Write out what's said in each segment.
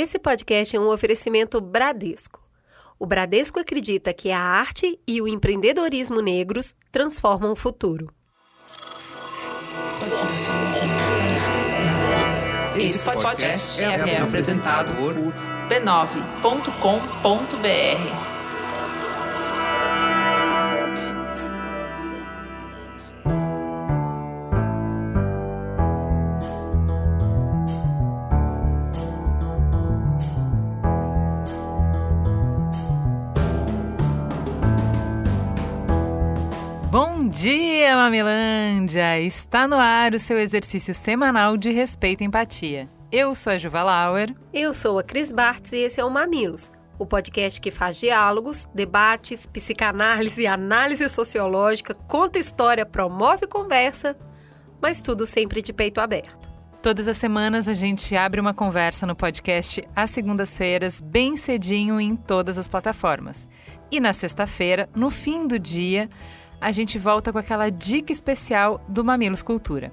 Esse podcast é um oferecimento Bradesco. O Bradesco acredita que a arte e o empreendedorismo negros transformam o futuro. Esse podcast é, apresentado por b9.com.br. dia, Mamilândia! Está no ar o seu exercício semanal de respeito e empatia. Eu sou a Juva Lauer. Eu sou a Cris Bartz e esse é o Mamilos, o podcast que faz diálogos, debates, psicanálise, análise sociológica, conta história, promove conversa, mas tudo sempre de peito aberto. Todas as semanas a gente abre uma conversa no podcast às segundas-feiras, bem cedinho em todas as plataformas. E na sexta-feira, no fim do dia, a gente volta com aquela dica especial do Mamilos Cultura,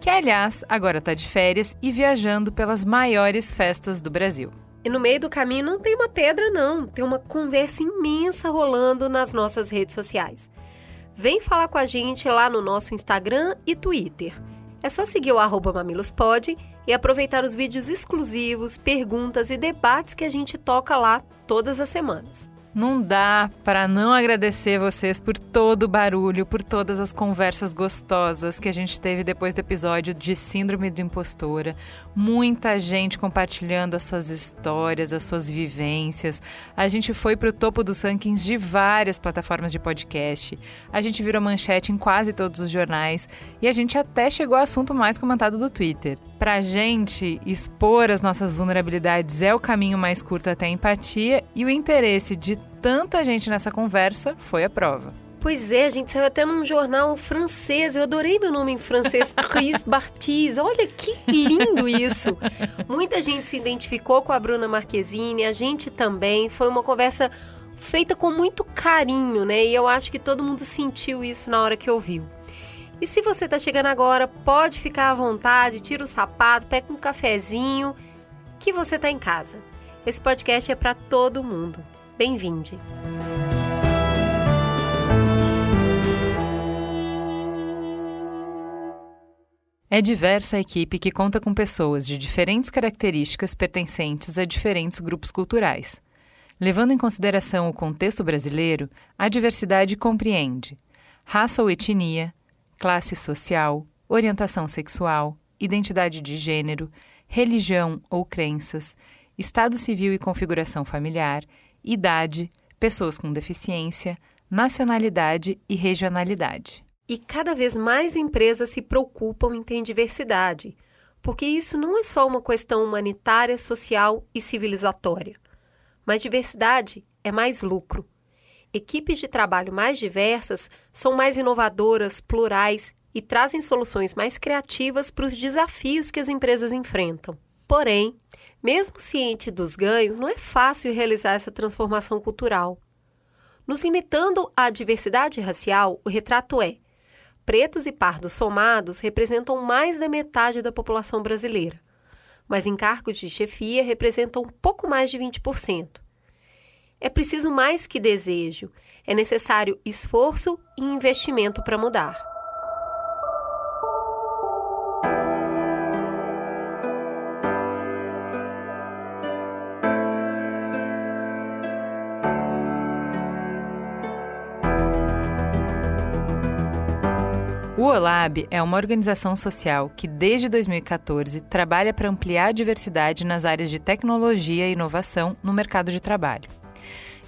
que aliás agora está de férias e viajando pelas maiores festas do Brasil. E no meio do caminho não tem uma pedra, não, tem uma conversa imensa rolando nas nossas redes sociais. Vem falar com a gente lá no nosso Instagram e Twitter. É só seguir o mamilospod e aproveitar os vídeos exclusivos, perguntas e debates que a gente toca lá todas as semanas. Não dá para não agradecer vocês por todo o barulho, por todas as conversas gostosas que a gente teve depois do episódio de Síndrome do Impostora. Muita gente compartilhando as suas histórias, as suas vivências. A gente foi para o topo dos rankings de várias plataformas de podcast. A gente virou manchete em quase todos os jornais e a gente até chegou ao assunto mais comentado do Twitter. Para a gente, expor as nossas vulnerabilidades é o caminho mais curto até a empatia e o interesse de tanta gente nessa conversa foi a prova. Pois é, a gente saiu até num jornal francês. Eu adorei meu nome em francês, Chris Bartiz. Olha que lindo isso. Muita gente se identificou com a Bruna Marquezine, a gente também. Foi uma conversa feita com muito carinho, né? E eu acho que todo mundo sentiu isso na hora que ouviu. E se você está chegando agora, pode ficar à vontade, tira o sapato, pega um cafezinho, que você está em casa. Esse podcast é para todo mundo. Bem-vinde! É diversa a equipe que conta com pessoas de diferentes características pertencentes a diferentes grupos culturais. Levando em consideração o contexto brasileiro, a diversidade compreende raça ou etnia, classe social, orientação sexual, identidade de gênero, religião ou crenças, estado civil e configuração familiar, idade, pessoas com deficiência, nacionalidade e regionalidade. E cada vez mais empresas se preocupam em ter diversidade, porque isso não é só uma questão humanitária, social e civilizatória. Mas diversidade é mais lucro. Equipes de trabalho mais diversas são mais inovadoras, plurais e trazem soluções mais criativas para os desafios que as empresas enfrentam. Porém, mesmo ciente dos ganhos, não é fácil realizar essa transformação cultural. Nos limitando à diversidade racial, o retrato é: pretos e pardos somados representam mais da metade da população brasileira, mas em cargos de chefia representam pouco mais de 20%. É preciso mais que desejo, é necessário esforço e investimento para mudar. O OLAB é uma organização social que, desde 2014, trabalha para ampliar a diversidade nas áreas de tecnologia e inovação no mercado de trabalho.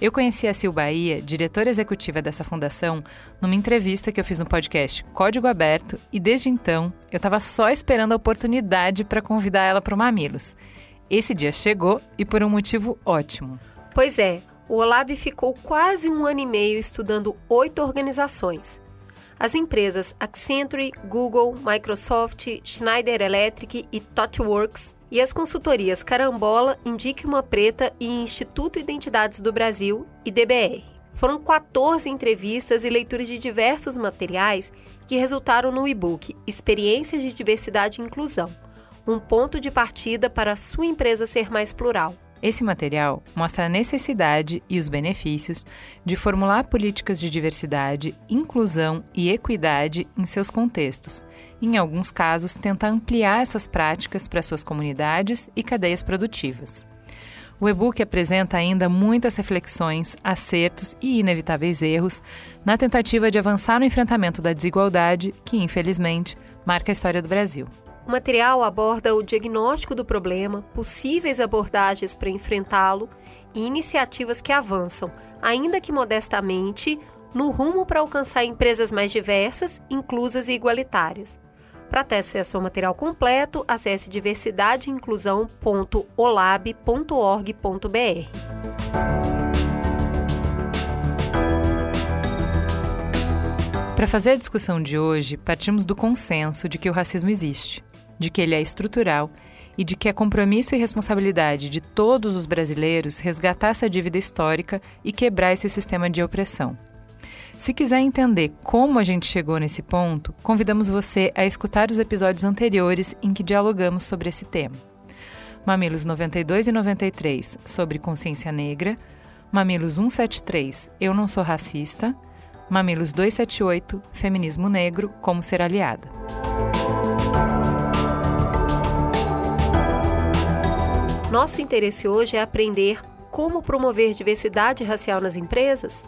Eu conheci a Sil Bahia, diretora executiva dessa fundação, numa entrevista que eu fiz no podcast Código Aberto e desde então eu estava só esperando a oportunidade para convidar ela para o Mamilos. Esse dia chegou e por um motivo ótimo. Pois é, o Olab ficou quase um ano e meio estudando oito organizações. As empresas Accenture, Google, Microsoft, Schneider Electric e ThoughtWorks e as consultorias Carambola, Indique uma Preta e Instituto Identidades do Brasil e DBR. Foram 14 entrevistas e leituras de diversos materiais que resultaram no e-book Experiências de Diversidade e Inclusão, um ponto de partida para a sua empresa ser mais plural. Esse material mostra a necessidade e os benefícios de formular políticas de diversidade, inclusão e equidade em seus contextos. Em alguns casos, tenta ampliar essas práticas para suas comunidades e cadeias produtivas. O e-book apresenta ainda muitas reflexões, acertos e inevitáveis erros na tentativa de avançar no enfrentamento da desigualdade que, infelizmente, marca a história do Brasil. O material aborda o diagnóstico do problema, possíveis abordagens para enfrentá-lo e iniciativas que avançam, ainda que modestamente, no rumo para alcançar empresas mais diversas, inclusas e igualitárias. Para ter acesso ao material completo, acesse diversidadeinclusão.olab.org.br. Para fazer a discussão de hoje, partimos do consenso de que o racismo existe de que ele é estrutural e de que é compromisso e responsabilidade de todos os brasileiros resgatar essa dívida histórica e quebrar esse sistema de opressão. Se quiser entender como a gente chegou nesse ponto, convidamos você a escutar os episódios anteriores em que dialogamos sobre esse tema. Mamilos 92 e 93 sobre consciência negra, Mamilos 173 Eu não sou racista, Mamilos 278 Feminismo negro como ser aliada. Nosso interesse hoje é aprender como promover diversidade racial nas empresas?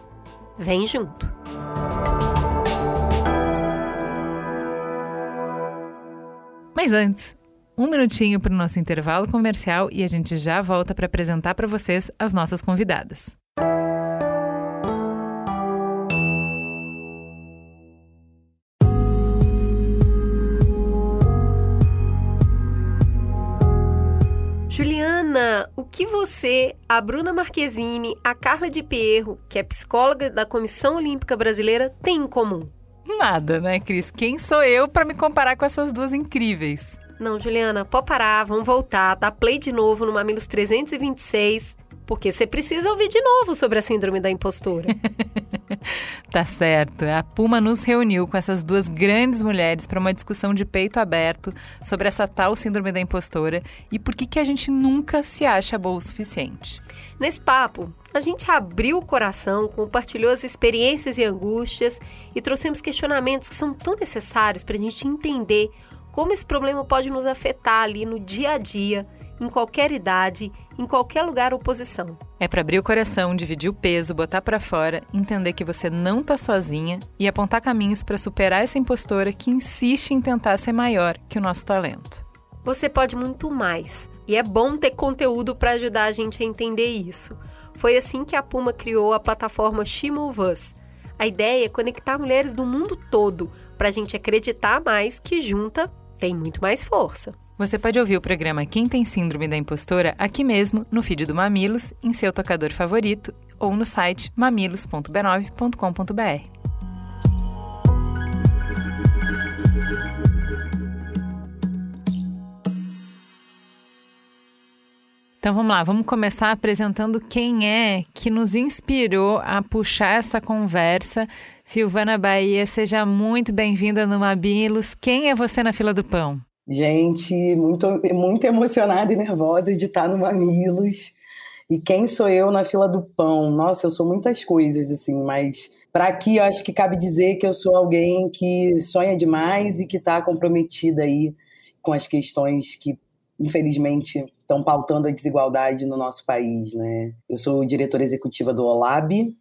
Vem junto! Mas antes, um minutinho para o nosso intervalo comercial e a gente já volta para apresentar para vocês as nossas convidadas. Juliana, o que você, a Bruna Marquezine, a Carla de Pierro, que é psicóloga da Comissão Olímpica Brasileira, têm em comum? Nada, né, Cris? Quem sou eu para me comparar com essas duas incríveis? Não, Juliana, pode parar, vamos voltar, dá play de novo no Mamilos 326 porque você precisa ouvir de novo sobre a síndrome da impostura. tá certo. A Puma nos reuniu com essas duas grandes mulheres para uma discussão de peito aberto sobre essa tal síndrome da impostora e por que, que a gente nunca se acha boa o suficiente. Nesse papo, a gente abriu o coração, compartilhou as experiências e angústias e trouxemos questionamentos que são tão necessários para a gente entender como esse problema pode nos afetar ali no dia a dia em qualquer idade, em qualquer lugar ou posição. É para abrir o coração, dividir o peso, botar para fora, entender que você não tá sozinha e apontar caminhos para superar essa impostora que insiste em tentar ser maior que o nosso talento. Você pode muito mais, e é bom ter conteúdo para ajudar a gente a entender isso. Foi assim que a Puma criou a plataforma She Move Us. A ideia é conectar mulheres do mundo todo para a gente acreditar mais que junta tem muito mais força. Você pode ouvir o programa Quem Tem Síndrome da Impostora aqui mesmo, no feed do Mamilos, em seu tocador favorito ou no site mamilos.b9.com.br. Então vamos lá, vamos começar apresentando quem é que nos inspirou a puxar essa conversa. Silvana Bahia, seja muito bem-vinda no Mamilos. Quem é você na fila do pão? Gente, muito, muito emocionada e nervosa de estar no Mamilos. E quem sou eu na fila do pão? Nossa, eu sou muitas coisas, assim, mas para aqui eu acho que cabe dizer que eu sou alguém que sonha demais e que está comprometida aí com as questões que, infelizmente, estão pautando a desigualdade no nosso país, né? Eu sou diretora executiva do OLAB,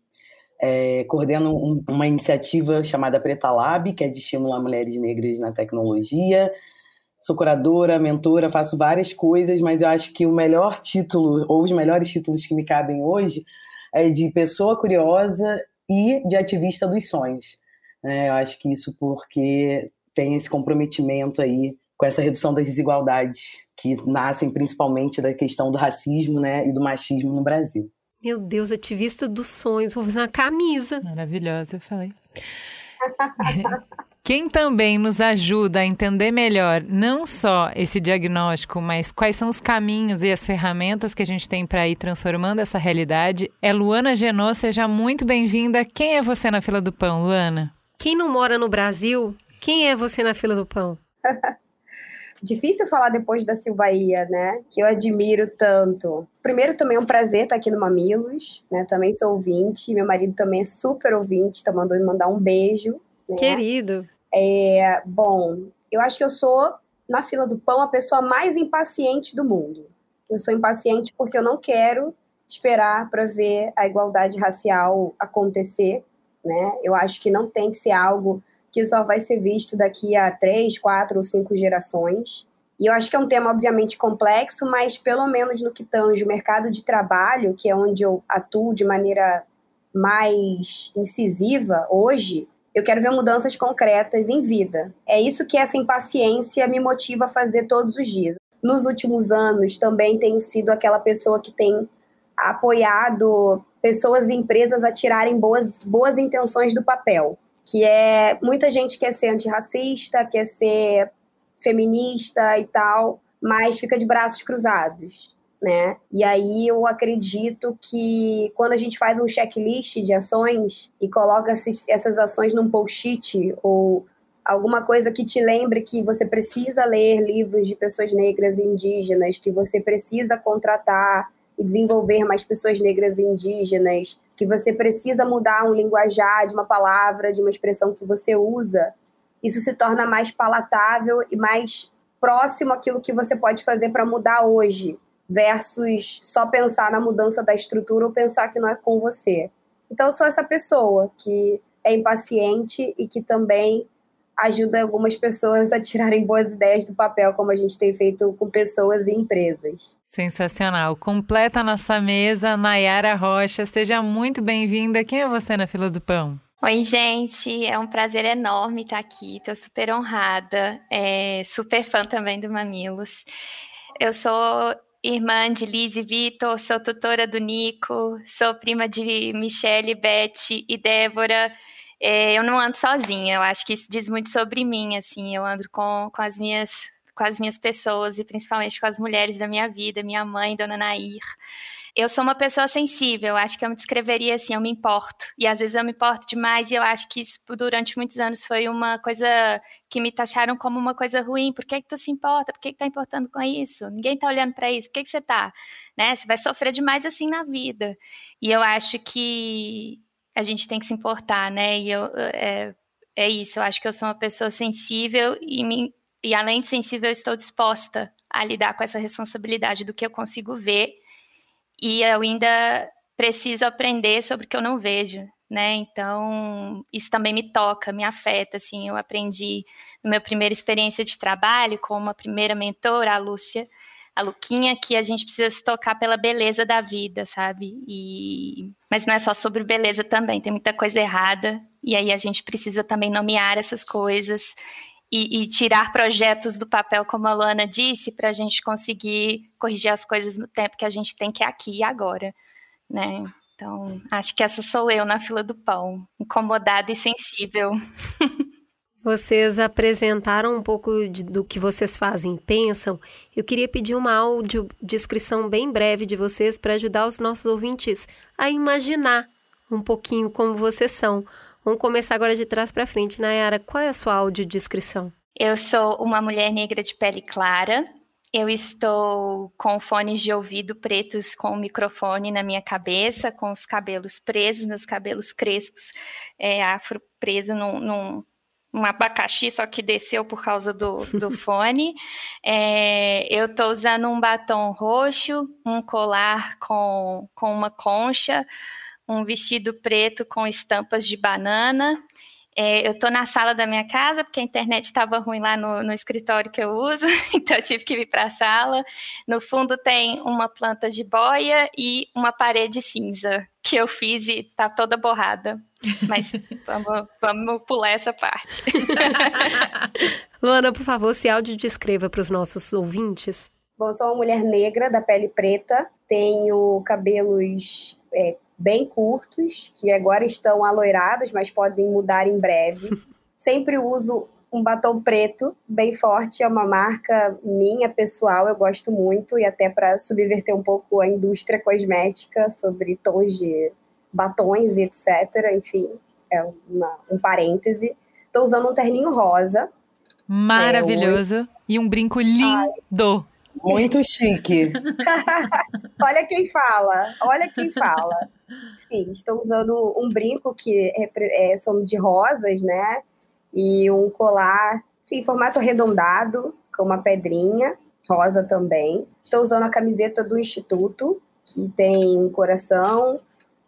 é, coordeno um, uma iniciativa chamada Preta Lab, que é de estimular mulheres negras na tecnologia, sou curadora, mentora, faço várias coisas, mas eu acho que o melhor título, ou os melhores títulos que me cabem hoje, é de pessoa curiosa e de ativista dos sonhos. É, eu acho que isso porque tem esse comprometimento aí com essa redução das desigualdades que nascem principalmente da questão do racismo né, e do machismo no Brasil. Meu Deus, ativista dos sonhos, vou fazer uma camisa. Maravilhosa, eu falei. Quem também nos ajuda a entender melhor não só esse diagnóstico, mas quais são os caminhos e as ferramentas que a gente tem para ir transformando essa realidade é Luana Genô. Seja muito bem-vinda. Quem é você na fila do pão, Luana? Quem não mora no Brasil, quem é você na fila do pão? Difícil falar depois da Silvaia, né? Que eu admiro tanto. Primeiro, também é um prazer estar aqui no Mamilos, né? Também sou ouvinte, meu marido também é super ouvinte, tá mandando mandar um beijo. Né? Querido. É, bom, eu acho que eu sou, na fila do pão, a pessoa mais impaciente do mundo. Eu sou impaciente porque eu não quero esperar para ver a igualdade racial acontecer, né? Eu acho que não tem que ser algo que só vai ser visto daqui a três, quatro ou cinco gerações. E eu acho que é um tema, obviamente, complexo, mas pelo menos no que tange o mercado de trabalho, que é onde eu atuo de maneira mais incisiva hoje, eu quero ver mudanças concretas em vida. É isso que essa impaciência me motiva a fazer todos os dias. Nos últimos anos, também tenho sido aquela pessoa que tem apoiado pessoas e empresas a tirarem boas, boas intenções do papel que é muita gente quer ser antirracista, quer ser feminista e tal, mas fica de braços cruzados, né? E aí eu acredito que quando a gente faz um checklist de ações e coloca essas ações num post-it ou alguma coisa que te lembre que você precisa ler livros de pessoas negras e indígenas, que você precisa contratar e desenvolver mais pessoas negras e indígenas, que você precisa mudar um linguajar de uma palavra, de uma expressão que você usa, isso se torna mais palatável e mais próximo àquilo que você pode fazer para mudar hoje, versus só pensar na mudança da estrutura ou pensar que não é com você. Então, eu sou essa pessoa que é impaciente e que também ajuda algumas pessoas a tirarem boas ideias do papel, como a gente tem feito com pessoas e empresas. Sensacional. Completa a nossa mesa, Nayara Rocha. Seja muito bem-vinda. Quem é você na fila do pão? Oi, gente. É um prazer enorme estar aqui. Estou super honrada. É, super fã também do Mamilos. Eu sou irmã de Liz e Vitor, sou tutora do Nico, sou prima de Michelle, Beth e Débora. É, eu não ando sozinha, eu acho que isso diz muito sobre mim, assim, eu ando com, com as minhas com as minhas pessoas e principalmente com as mulheres da minha vida, minha mãe, Dona Nair. Eu sou uma pessoa sensível, acho que eu me descreveria assim, eu me importo. E às vezes eu me importo demais e eu acho que isso durante muitos anos foi uma coisa que me taxaram como uma coisa ruim. Por que que tu se importa? Por que que tá importando com isso? Ninguém tá olhando para isso. Por que que você tá? Né? Você vai sofrer demais assim na vida. E eu acho que a gente tem que se importar, né? E eu, é, é isso, eu acho que eu sou uma pessoa sensível e, me, e além de sensível, eu estou disposta a lidar com essa responsabilidade do que eu consigo ver e eu ainda preciso aprender sobre o que eu não vejo, né? Então, isso também me toca, me afeta, assim, eu aprendi na minha primeira experiência de trabalho com uma primeira mentora, a Lúcia, a Luquinha, que a gente precisa se tocar pela beleza da vida, sabe? E... Mas não é só sobre beleza também, tem muita coisa errada, e aí a gente precisa também nomear essas coisas e, e tirar projetos do papel, como a Luana disse, para a gente conseguir corrigir as coisas no tempo que a gente tem, que é aqui e agora, né? Então, acho que essa sou eu na fila do pão, incomodada e sensível. Vocês apresentaram um pouco de, do que vocês fazem pensam. Eu queria pedir uma áudio descrição bem breve de vocês para ajudar os nossos ouvintes a imaginar um pouquinho como vocês são. Vamos começar agora de trás para frente. Nayara, qual é a sua audiodescrição? Eu sou uma mulher negra de pele clara. Eu estou com fones de ouvido pretos com o microfone na minha cabeça, com os cabelos presos, meus cabelos crespos, é, afro preso num, num um abacaxi, só que desceu por causa do, do fone. É, eu estou usando um batom roxo, um colar com, com uma concha, um vestido preto com estampas de banana. É, eu estou na sala da minha casa, porque a internet estava ruim lá no, no, escritório que eu uso, então eu tive que vir para a sala. No fundo tem uma planta de boia e uma parede cinza, que eu fiz e está toda borrada. Mas vamos, vamos pular essa parte. Luana, por favor, se áudio descreva para os nossos ouvintes. Bom, sou uma mulher negra, da pele preta, tenho cabelos é, bem curtos, que agora estão aloirados, mas podem mudar em breve. Sempre uso um batom preto, bem forte, é uma marca minha, pessoal, eu gosto muito, e até para subverter um pouco a indústria cosmética sobre tons de batons e etc. Enfim, é uma, um parêntese. Estou usando um terninho rosa, Maravilhoso. É, e um brinco lindo. Ai. Muito chique. olha quem fala, olha quem fala. Sim, estou usando um brinco que é, é, são de rosas, né? E um colar em formato arredondado, com uma pedrinha, rosa também. Estou usando a camiseta do Instituto, que tem um coração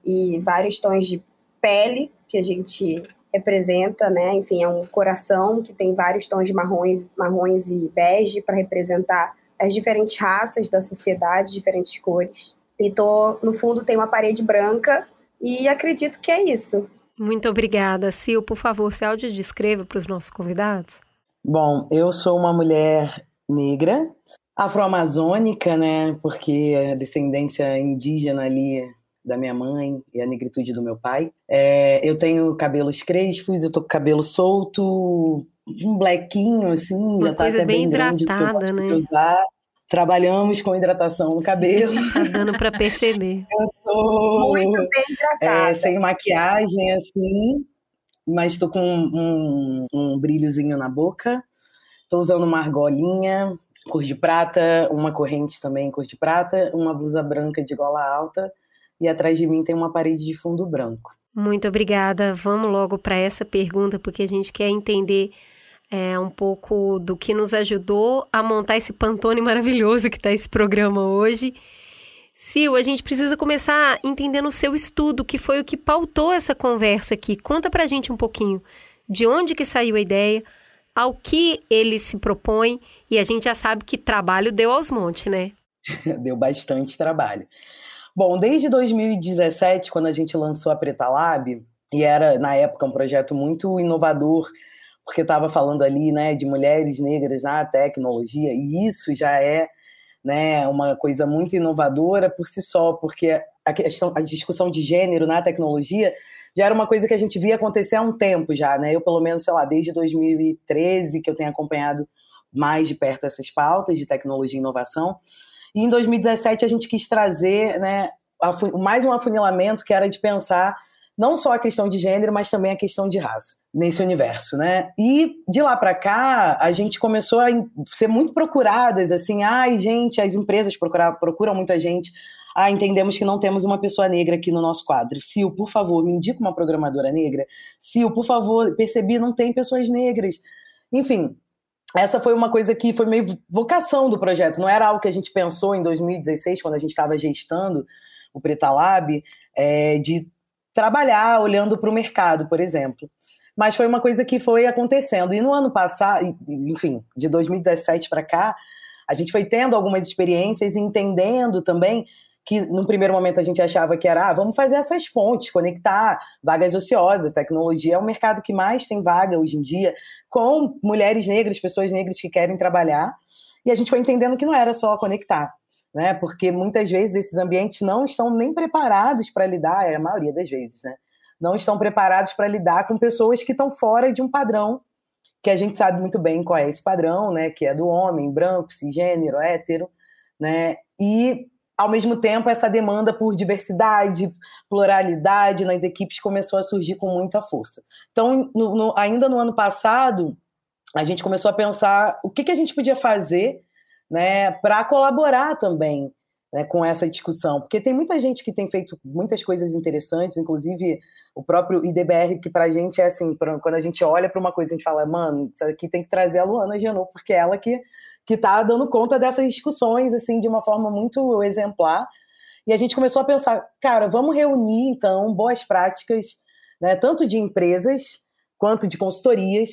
e vários tons de pele que a gente representa, né? Enfim, é um coração que tem vários tons de marrons, marrons e bege para representar as diferentes raças da sociedade, diferentes cores. E tô, no fundo tem uma parede branca e acredito que é isso. Muito obrigada. Sil, por favor, se audiodescreva para os nossos convidados. Bom, eu sou uma mulher negra, afro-amazônica, né? Porque a descendência indígena ali da minha mãe e a negritude do meu pai. É, eu tenho cabelos crespos, eu tô com cabelo solto, um blequinho, assim, Uma já tá até bem, bem hidratada, grande, né? Usar. Trabalhamos com hidratação no cabelo. Tá dando para perceber. Eu tô muito bem hidratada. É, sem maquiagem, assim, mas tô com um, um brilhozinho na boca. Tô usando uma argolinha, cor de prata, uma corrente também cor de prata, uma blusa branca de gola alta e atrás de mim tem uma parede de fundo branco. Muito obrigada. Vamos logo para essa pergunta, porque a gente quer entender é, um pouco do que nos ajudou a montar esse pantone maravilhoso que está esse programa hoje. Sil, a gente precisa começar entendendo o seu estudo, que foi o que pautou essa conversa aqui. Conta para a gente um pouquinho de onde que saiu a ideia, ao que ele se propõe, e a gente já sabe que trabalho deu aos montes, né? deu bastante trabalho. Bom, desde 2017, quando a gente lançou a Preta Lab, e era, na época, um projeto muito inovador, porque estava falando ali né, de mulheres negras na tecnologia, e isso já é né, uma coisa muito inovadora por si só, porque a, questão, a discussão de gênero na tecnologia já era uma coisa que a gente via acontecer há um tempo já, né? Eu, pelo menos, sei lá, desde 2013 que eu tenho acompanhado mais de perto essas pautas de tecnologia e inovação. E em 2017 a gente quis trazer né, mais um afunilamento que era de pensar não só a questão de gênero, mas também a questão de raça nesse universo, né? E de lá para cá, a gente começou a ser muito procuradas, assim, ai, gente, as empresas procuram, procuram muita gente. Ah, entendemos que não temos uma pessoa negra aqui no nosso quadro. Sil, por favor, me indica uma programadora negra. Sil, por favor, percebi, não tem pessoas negras. Enfim, essa foi uma coisa que foi meio vocação do projeto, não era algo que a gente pensou em 2016, quando a gente estava gestando o Preta Lab, é, de trabalhar olhando para o mercado, por exemplo. Mas foi uma coisa que foi acontecendo. E no ano passado, enfim, de 2017 para cá, a gente foi tendo algumas experiências e entendendo também que no primeiro momento a gente achava que era, ah, vamos fazer essas pontes, conectar vagas ociosas, tecnologia é o mercado que mais tem vaga hoje em dia, com mulheres negras, pessoas negras que querem trabalhar. E a gente foi entendendo que não era só conectar, né? Porque muitas vezes esses ambientes não estão nem preparados para lidar, é a maioria das vezes, né? Não estão preparados para lidar com pessoas que estão fora de um padrão que a gente sabe muito bem qual é esse padrão, né? Que é do homem, branco, cisgênero, hétero, né? E ao mesmo tempo, essa demanda por diversidade, pluralidade nas equipes começou a surgir com muita força. Então, no, no, ainda no ano passado, a gente começou a pensar o que, que a gente podia fazer né, para colaborar também né, com essa discussão, porque tem muita gente que tem feito muitas coisas interessantes, inclusive o próprio IDBR, que para a gente é assim, pra, quando a gente olha para uma coisa, a gente fala, mano, isso aqui tem que trazer a Luana Genô, porque é ela que que está dando conta dessas discussões assim de uma forma muito exemplar. E a gente começou a pensar, cara, vamos reunir então boas práticas, né, tanto de empresas quanto de consultorias,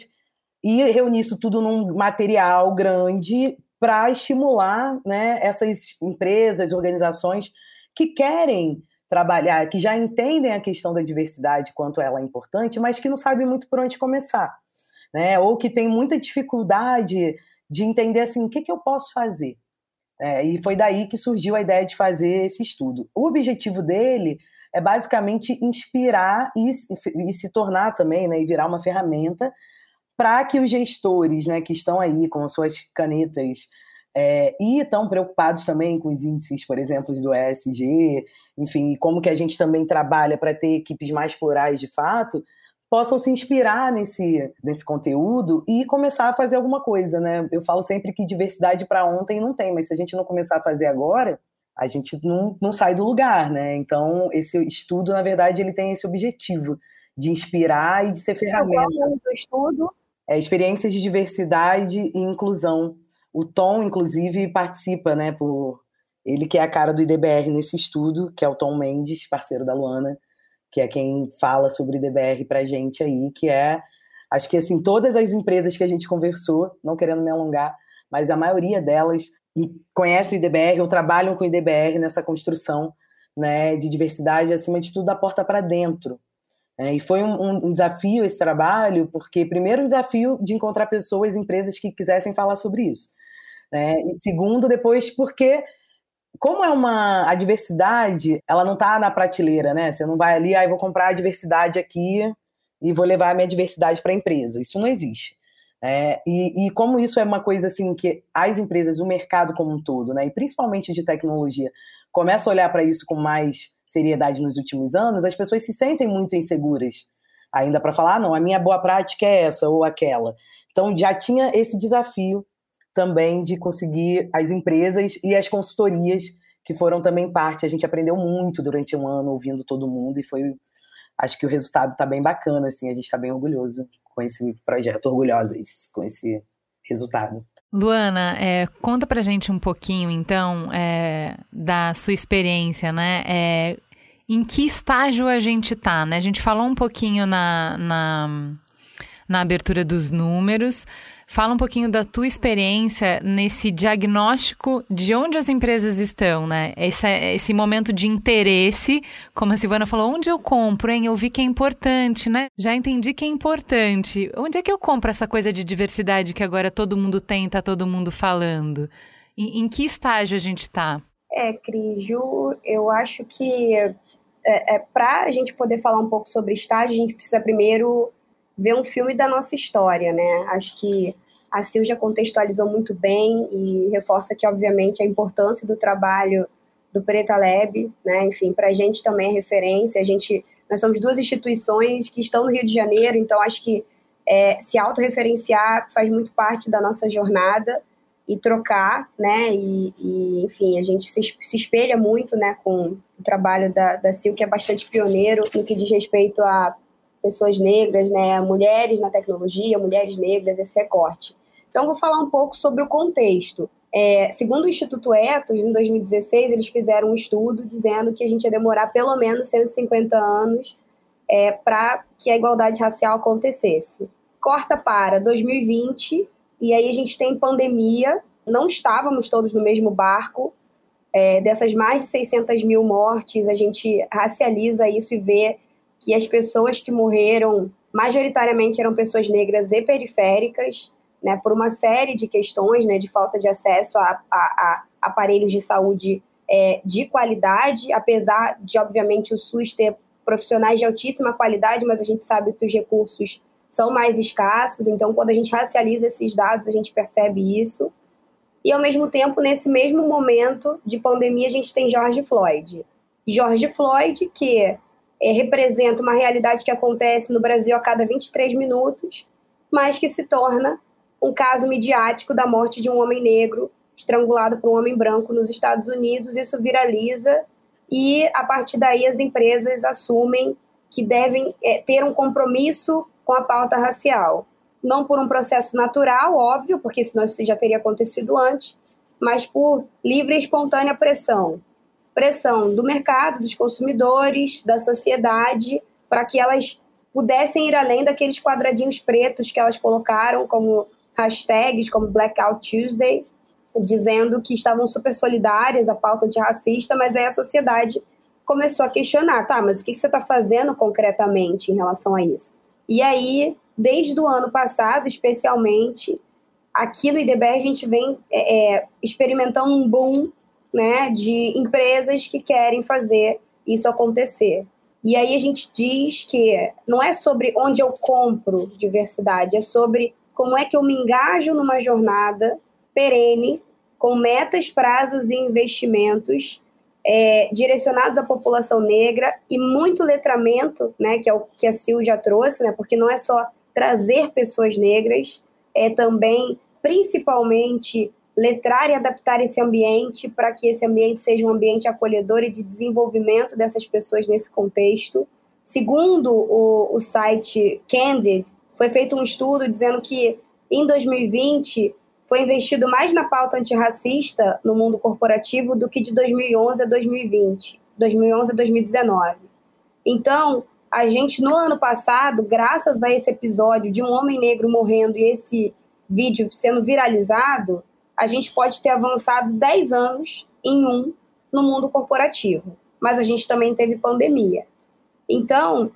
e reunir isso tudo num material grande para estimular né, essas empresas, organizações que querem trabalhar, que já entendem a questão da diversidade, quanto ela é importante, mas que não sabem muito por onde começar. Né? Ou que tem muita dificuldade de entender assim, o que, que eu posso fazer. É, e foi daí que surgiu a ideia de fazer esse estudo. O objetivo dele é basicamente inspirar e, e se tornar também, né, e virar uma ferramenta para que os gestores, né, que estão aí com suas canetas é, e estão preocupados também com os índices, por exemplo, do ESG, enfim, e como que a gente também trabalha para ter equipes mais plurais de fato, possam se inspirar nesse, nesse conteúdo e começar a fazer alguma coisa, né? Eu falo sempre que diversidade para ontem não tem, mas se a gente não começar a fazer agora, a gente não, não sai do lugar, né? Então, esse estudo, na verdade, ele tem esse objetivo de inspirar e de ser ferramenta. do estudo? É, experiências de diversidade e inclusão. O Tom, inclusive, participa, né, por ele que é a cara do IDBR nesse estudo, que é o Tom Mendes, parceiro da Luana, que é quem fala sobre IDBR pra gente aí, que é, acho que assim, todas as empresas que a gente conversou, não querendo me alongar, mas a maioria delas conhecem o IDBR ou trabalham com o IDBR nessa construção né, de diversidade, acima de tudo, da porta para dentro. É, e foi um, um, desafio esse trabalho, porque, primeiro, um desafio de encontrar pessoas, empresas que quisessem falar sobre isso. Né? E segundo, depois, porque como é uma a diversidade, ela não está na prateleira, né? Você não vai ali, aí ah, vou comprar a diversidade aqui e vou levar a minha diversidade para a empresa. Isso não existe. É, e, e, como isso é uma coisa assim que as empresas, o mercado como um todo, né, e principalmente de tecnologia, começa a olhar para isso com mais seriedade nos últimos anos, as pessoas se sentem muito inseguras ainda para falar, ah, não, a minha boa prática é essa ou aquela. Então já tinha esse desafio também de conseguir as empresas e as consultorias que foram também parte. A gente aprendeu muito durante um ano ouvindo todo mundo e foi, acho que o resultado está bem bacana, assim, a gente está bem orgulhoso com esse projeto, orgulhosas com esse resultado. Luana, é, conta pra gente um pouquinho, então, é, da sua experiência, né? É, em que estágio a gente tá, né? A gente falou um pouquinho na, na, na abertura dos números, Fala um pouquinho da tua experiência nesse diagnóstico de onde as empresas estão, né? Esse, esse momento de interesse, como a Silvana falou, onde eu compro, hein? Eu vi que é importante, né? Já entendi que é importante. Onde é que eu compro essa coisa de diversidade que agora todo mundo tem, tá todo mundo falando? Em, em que estágio a gente está? É, Cris, Ju, eu acho que é, é, para a gente poder falar um pouco sobre estágio, a gente precisa primeiro ver um filme da nossa história, né? Acho que a Sil já contextualizou muito bem e reforça que, obviamente, a importância do trabalho do Preta Lab, né? Enfim, para a gente também é referência. A gente, nós somos duas instituições que estão no Rio de Janeiro, então acho que é, se autorreferenciar faz muito parte da nossa jornada e trocar, né? E, e, enfim, a gente se, se espelha muito, né, com o trabalho da, da Sil, que é bastante pioneiro no que diz respeito a pessoas negras, né, mulheres na tecnologia, mulheres negras, esse recorte. Então, vou falar um pouco sobre o contexto. É, segundo o Instituto Etos, em 2016, eles fizeram um estudo dizendo que a gente ia demorar pelo menos 150 anos é, para que a igualdade racial acontecesse. Corta para 2020, e aí a gente tem pandemia, não estávamos todos no mesmo barco. É, dessas mais de 600 mil mortes, a gente racializa isso e vê que as pessoas que morreram majoritariamente eram pessoas negras e periféricas, né, por uma série de questões, né, de falta de acesso a, a, a aparelhos de saúde é, de qualidade, apesar de, obviamente, o SUS ter profissionais de altíssima qualidade, mas a gente sabe que os recursos são mais escassos, então quando a gente racializa esses dados, a gente percebe isso. E, ao mesmo tempo, nesse mesmo momento de pandemia, a gente tem George Floyd. George Floyd, que é, representa uma realidade que acontece no Brasil a cada 23 minutos, mas que se torna um caso midiático da morte de um homem negro estrangulado por um homem branco nos Estados Unidos. Isso viraliza e, a partir daí, as empresas assumem que devem é, ter um compromisso com a pauta racial. Não por um processo natural, óbvio, porque senão isso já teria acontecido antes, mas por livre e espontânea pressão pressão do mercado, dos consumidores, da sociedade, para que elas pudessem ir além daqueles quadradinhos pretos que elas colocaram como hashtags, como Blackout Tuesday, dizendo que estavam super solidárias à pauta antirracista, mas aí a sociedade começou a questionar, tá, mas o que você está fazendo concretamente em relação a isso? E aí, desde o ano passado, especialmente, aqui no IDBR a gente vem é, é experimentando um boom né, de empresas que querem fazer isso acontecer. E aí a gente diz que não é sobre onde eu compro diversidade, é sobre como é que eu me engajo numa jornada perene, com metas, prazos e investimentos é, direcionados à população negra e muito letramento, né, que é o que a Sil já trouxe, né, porque não é só trazer pessoas negras, é também, principalmente, letrar e adaptar esse ambiente para que esse ambiente seja um ambiente acolhedor e de desenvolvimento dessas pessoas nesse contexto. Segundo o, o site Candid, foi feito um estudo dizendo que em 2020 foi investido mais na pauta antirracista no mundo corporativo do que de 2011 a 2020, 2011 a 2019. Então, a gente no ano passado, graças a esse episódio de um homem negro morrendo e esse vídeo sendo viralizado, a gente pode ter avançado 10 anos em um no mundo corporativo. Mas a gente também teve pandemia. Então,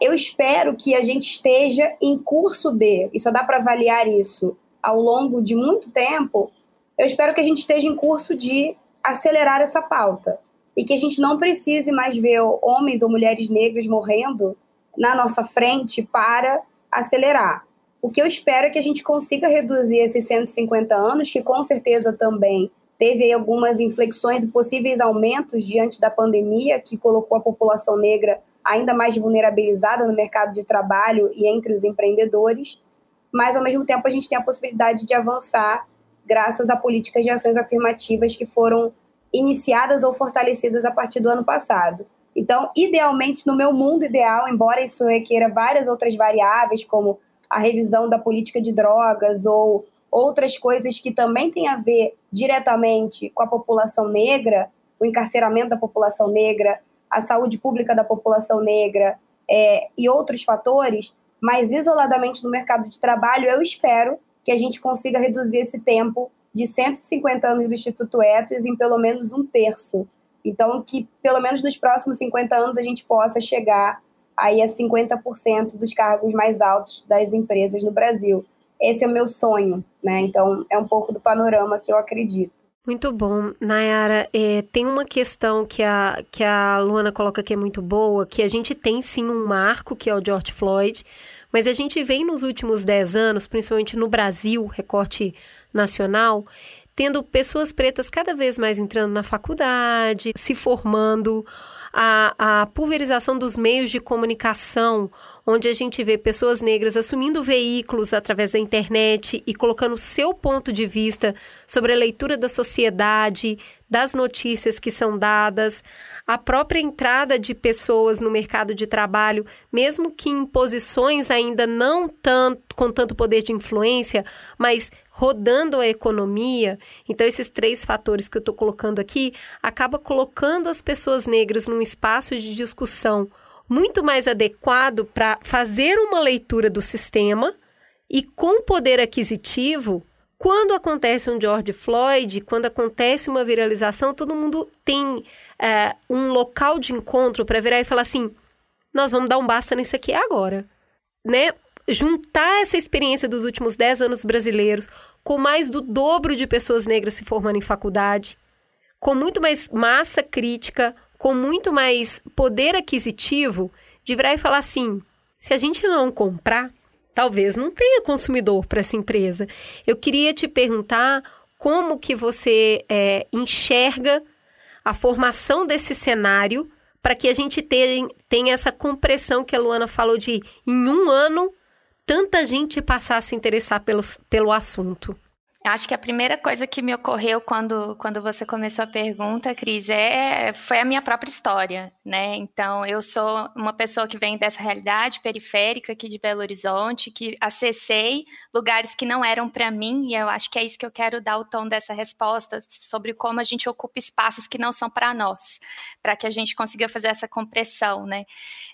eu espero que a gente esteja em curso de, e só dá para avaliar isso ao longo de muito tempo, eu espero que a gente esteja em curso de acelerar essa pauta. E que a gente não precise mais ver homens ou mulheres negras morrendo na nossa frente para acelerar. O que eu espero é que a gente consiga reduzir esses 150 anos, que com certeza também teve algumas inflexões e possíveis aumentos diante da pandemia, que colocou a população negra ainda mais vulnerabilizada no mercado de trabalho e entre os empreendedores, mas ao mesmo tempo a gente tem a possibilidade de avançar graças a políticas de ações afirmativas que foram iniciadas ou fortalecidas a partir do ano passado. Então, idealmente, no meu mundo ideal, embora isso requeira várias outras variáveis, como a revisão da política de drogas ou outras coisas que também têm a ver diretamente com a população negra, o encarceramento da população negra, a saúde pública da população negra é, e outros fatores, mas isoladamente no mercado de trabalho, eu espero que a gente consiga reduzir esse tempo de 150 anos do Instituto Etos em pelo menos um terço. Então, que pelo menos nos próximos 50 anos a gente possa chegar aí a 50% dos cargos mais altos das empresas no Brasil. Esse é o meu sonho, né? Então, é um pouco do panorama que eu acredito. Muito bom. Nayara, é, tem uma questão que a, que a Luana coloca que é muito boa, que a gente tem sim um marco, que é o George Floyd, mas a gente vem nos últimos 10 anos, principalmente no Brasil, recorte nacional, tendo pessoas pretas cada vez mais entrando na faculdade, se formando, a, a pulverização dos meios de comunicação, onde a gente vê pessoas negras assumindo veículos através da internet e colocando seu ponto de vista sobre a leitura da sociedade, das notícias que são dadas, a própria entrada de pessoas no mercado de trabalho, mesmo que em posições ainda não tanto, com tanto poder de influência, mas rodando a economia. Então, esses três fatores que eu estou colocando aqui acaba colocando as pessoas negras num espaço de discussão muito mais adequado para fazer uma leitura do sistema e com poder aquisitivo quando acontece um George Floyd, quando acontece uma viralização, todo mundo tem é, um local de encontro para virar e falar assim: nós vamos dar um basta nisso aqui agora. Né? Juntar essa experiência dos últimos 10 anos brasileiros, com mais do dobro de pessoas negras se formando em faculdade, com muito mais massa crítica, com muito mais poder aquisitivo, de virar e falar assim: se a gente não comprar, talvez não tenha consumidor para essa empresa. Eu queria te perguntar como que você é, enxerga a formação desse cenário para que a gente tenha, tenha essa compressão que a Luana falou de em um ano tanta gente passar a se interessar pelo, pelo assunto. Acho que a primeira coisa que me ocorreu quando, quando você começou a pergunta, Cris, é, foi a minha própria história, né? Então, eu sou uma pessoa que vem dessa realidade periférica aqui de Belo Horizonte, que acessei lugares que não eram para mim, e eu acho que é isso que eu quero dar o tom dessa resposta, sobre como a gente ocupa espaços que não são para nós, para que a gente consiga fazer essa compressão, né?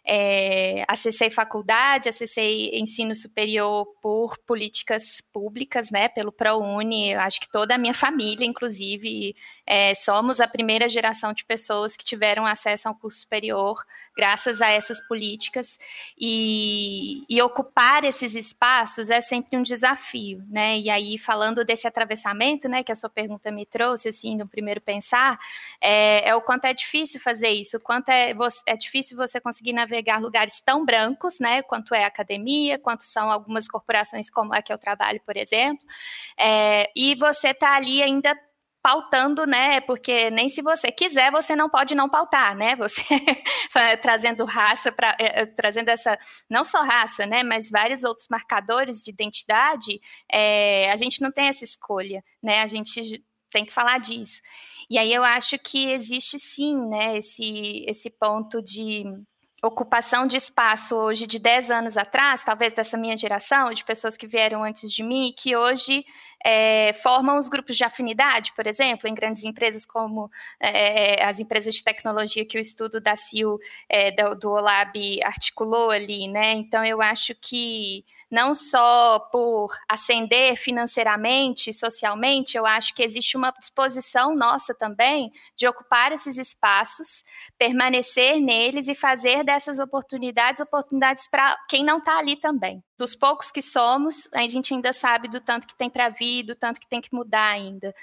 É, acessei faculdade, acessei ensino superior por políticas públicas, né? Pelo ProUni, acho que toda a minha família, inclusive, é, somos a primeira geração de pessoas que tiveram acesso ao curso superior graças a essas políticas. E, e ocupar esses espaços é sempre um desafio, né? E aí, falando desse atravessamento, né, que a sua pergunta me trouxe, assim, no primeiro pensar, é, é o quanto é difícil fazer isso, o quanto é, é difícil você conseguir navegar lugares tão brancos, né, quanto é a academia, quanto são algumas corporações como a que eu trabalho, por exemplo, é, e você tá ali ainda pautando, né? Porque nem se você quiser, você não pode não pautar, né? Você trazendo raça para é, é, trazendo essa não só raça, né? Mas vários outros marcadores de identidade, é, a gente não tem essa escolha, né? A gente tem que falar disso. E aí eu acho que existe sim, né? Esse esse ponto de ocupação de espaço hoje de 10 anos atrás, talvez dessa minha geração, de pessoas que vieram antes de mim, que hoje é, formam os grupos de afinidade, por exemplo, em grandes empresas como é, as empresas de tecnologia que o estudo da CIO, é, do, do OLAB, articulou ali, né? Então, eu acho que não só por ascender financeiramente, socialmente, eu acho que existe uma disposição nossa também de ocupar esses espaços, permanecer neles e fazer dessas oportunidades oportunidades para quem não está ali também. Dos poucos que somos, a gente ainda sabe do tanto que tem para vir, do tanto que tem que mudar ainda.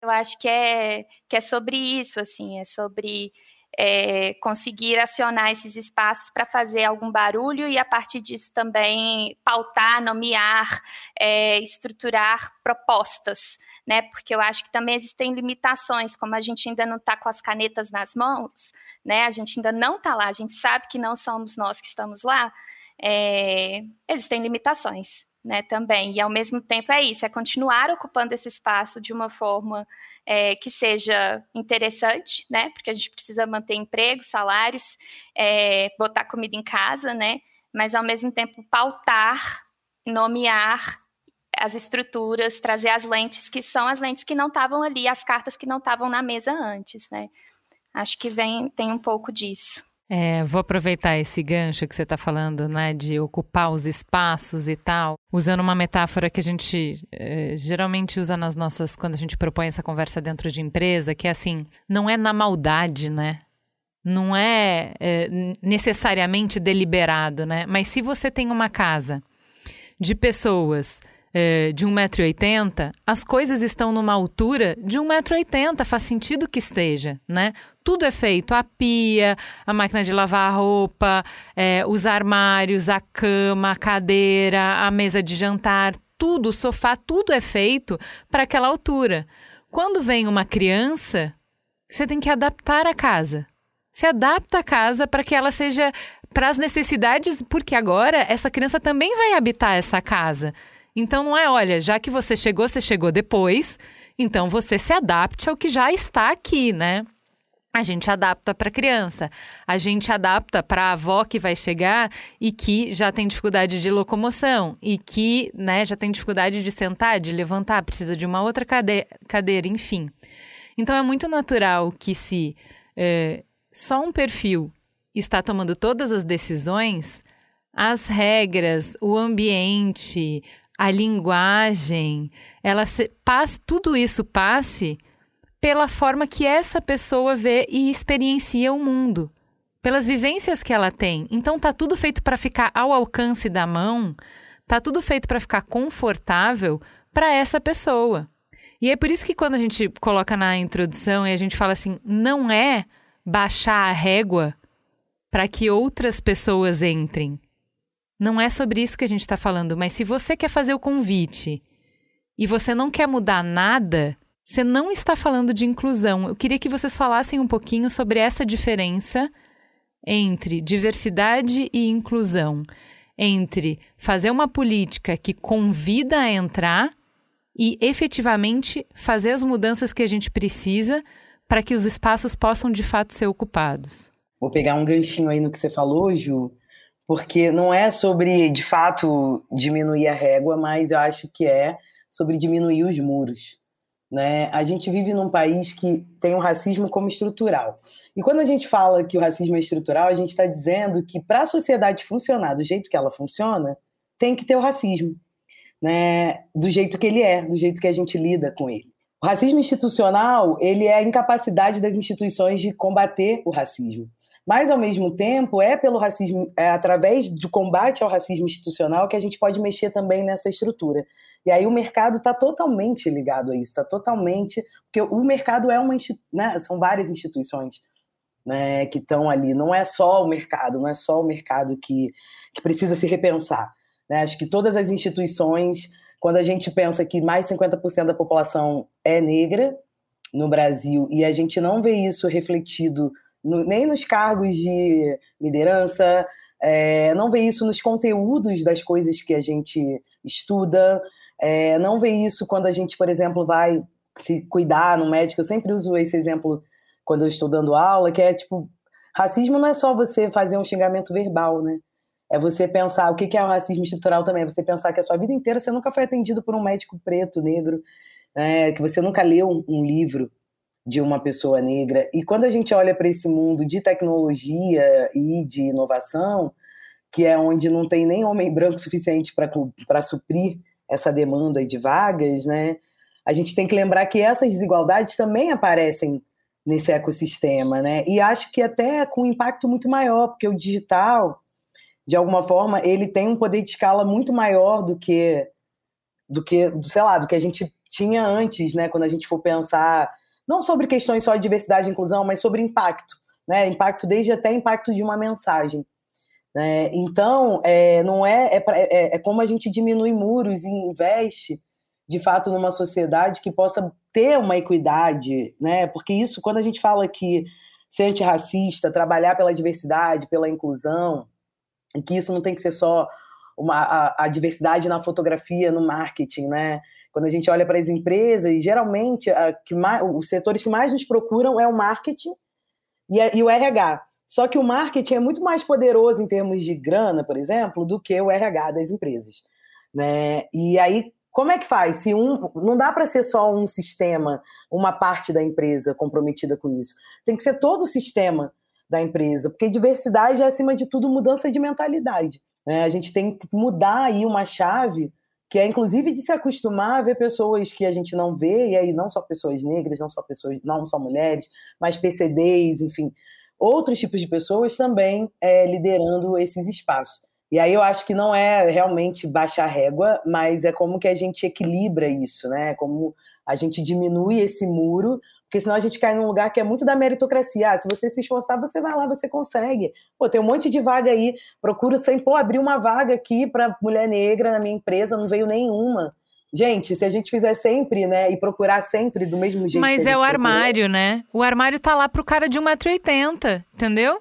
Eu acho que é, que é sobre isso, assim, é sobre é, conseguir acionar esses espaços para fazer algum barulho e, a partir disso, também pautar, nomear, é, estruturar propostas, né? Porque eu acho que também existem limitações, como a gente ainda não está com as canetas nas mãos, né? A gente ainda não está lá, a gente sabe que não somos nós que estamos lá, é, existem limitações né, também. E ao mesmo tempo é isso, é continuar ocupando esse espaço de uma forma é, que seja interessante, né? Porque a gente precisa manter emprego, salários, é, botar comida em casa, né? Mas ao mesmo tempo pautar, nomear as estruturas, trazer as lentes que são as lentes que não estavam ali, as cartas que não estavam na mesa antes, né? Acho que vem tem um pouco disso. É, vou aproveitar esse gancho que você está falando, né, de ocupar os espaços e tal, usando uma metáfora que a gente é, geralmente usa nas nossas, quando a gente propõe essa conversa dentro de empresa, que é assim, não é na maldade, né? Não é, é necessariamente deliberado, né? Mas se você tem uma casa de pessoas é, de 1,80m, as coisas estão numa altura de 1,80m, faz sentido que esteja, né? Tudo é feito, a pia, a máquina de lavar a roupa, é, os armários, a cama, a cadeira, a mesa de jantar, tudo, o sofá, tudo é feito para aquela altura. Quando vem uma criança, você tem que adaptar a casa. Se adapta a casa para que ela seja para as necessidades, porque agora essa criança também vai habitar essa casa. Então não é, olha, já que você chegou, você chegou depois, então você se adapte ao que já está aqui, né? A gente adapta para criança, a gente adapta para a avó que vai chegar e que já tem dificuldade de locomoção e que né, já tem dificuldade de sentar, de levantar, precisa de uma outra cade cadeira, enfim. Então é muito natural que se é, só um perfil está tomando todas as decisões, as regras, o ambiente, a linguagem, ela se, passe, tudo isso passe pela forma que essa pessoa vê e experiencia o mundo, pelas vivências que ela tem. Então tá tudo feito para ficar ao alcance da mão, tá tudo feito para ficar confortável para essa pessoa. E é por isso que quando a gente coloca na introdução e a gente fala assim, não é baixar a régua para que outras pessoas entrem. Não é sobre isso que a gente está falando, mas se você quer fazer o convite e você não quer mudar nada, você não está falando de inclusão. Eu queria que vocês falassem um pouquinho sobre essa diferença entre diversidade e inclusão, entre fazer uma política que convida a entrar e efetivamente fazer as mudanças que a gente precisa para que os espaços possam de fato ser ocupados. Vou pegar um ganchinho aí no que você falou, Ju, porque não é sobre, de fato, diminuir a régua, mas eu acho que é sobre diminuir os muros. Né? A gente vive num país que tem o racismo como estrutural. E quando a gente fala que o racismo é estrutural, a gente está dizendo que para a sociedade funcionar do jeito que ela funciona, tem que ter o racismo, né? do jeito que ele é, do jeito que a gente lida com ele. O racismo institucional ele é a incapacidade das instituições de combater o racismo. Mas, ao mesmo tempo, é pelo racismo, é através do combate ao racismo institucional que a gente pode mexer também nessa estrutura. E aí o mercado está totalmente ligado a isso, está totalmente. Porque o mercado é uma. Né, são várias instituições né, que estão ali. Não é só o mercado, não é só o mercado que, que precisa se repensar. Né? Acho que todas as instituições, quando a gente pensa que mais 50% da população é negra, no Brasil e a gente não vê isso refletido no, nem nos cargos de liderança, é, não vê isso nos conteúdos das coisas que a gente estuda, é, não vê isso quando a gente, por exemplo, vai se cuidar no médico. Eu sempre uso esse exemplo quando eu estou dando aula, que é tipo, racismo não é só você fazer um xingamento verbal, né? É você pensar, o que é o racismo estrutural também? É você pensar que a sua vida inteira você nunca foi atendido por um médico preto, negro, né? que você nunca leu um, livro de uma pessoa negra. E quando a gente olha para esse mundo de tecnologia e de inovação, que é onde não tem nem homem branco suficiente para suprir essa demanda de vagas, né? A gente tem que lembrar que essas desigualdades também aparecem nesse ecossistema, né? E acho que até com um impacto muito maior, porque o digital, de alguma forma, ele tem um poder de escala muito maior do que do que, sei lá, do que a gente tinha antes, né? Quando a gente for pensar não sobre questões só de diversidade e inclusão, mas sobre impacto, né? Impacto desde até impacto de uma mensagem. Né? Então, é, não é, é, é, é como a gente diminui muros e investe de fato numa sociedade que possa ter uma equidade, né? Porque isso, quando a gente fala que ser antirracista, trabalhar pela diversidade, pela inclusão, e que isso não tem que ser só uma, a, a diversidade na fotografia, no marketing, né? Quando a gente olha para as empresas, geralmente a, que mais, os setores que mais nos procuram é o marketing e, a, e o RH. Só que o marketing é muito mais poderoso em termos de grana, por exemplo, do que o RH das empresas. Né? E aí, como é que faz? Se um, não dá para ser só um sistema, uma parte da empresa comprometida com isso. Tem que ser todo o sistema da empresa, porque diversidade é, acima de tudo, mudança de mentalidade. Né? A gente tem que mudar aí uma chave que é inclusive de se acostumar a ver pessoas que a gente não vê, e aí não só pessoas negras, não só pessoas, não só mulheres, mas PCDs, enfim, outros tipos de pessoas também é, liderando esses espaços. E aí eu acho que não é realmente baixar régua, mas é como que a gente equilibra isso, né? Como a gente diminui esse muro, porque senão a gente cai num lugar que é muito da meritocracia. Ah, se você se esforçar, você vai lá, você consegue. Pô, tem um monte de vaga aí, procuro sempre, pô, abrir uma vaga aqui para mulher negra na minha empresa, não veio nenhuma. Gente, se a gente fizer sempre, né, e procurar sempre do mesmo jeito. Mas é o armário, procura... né? O armário tá lá pro cara de 1,80m, entendeu?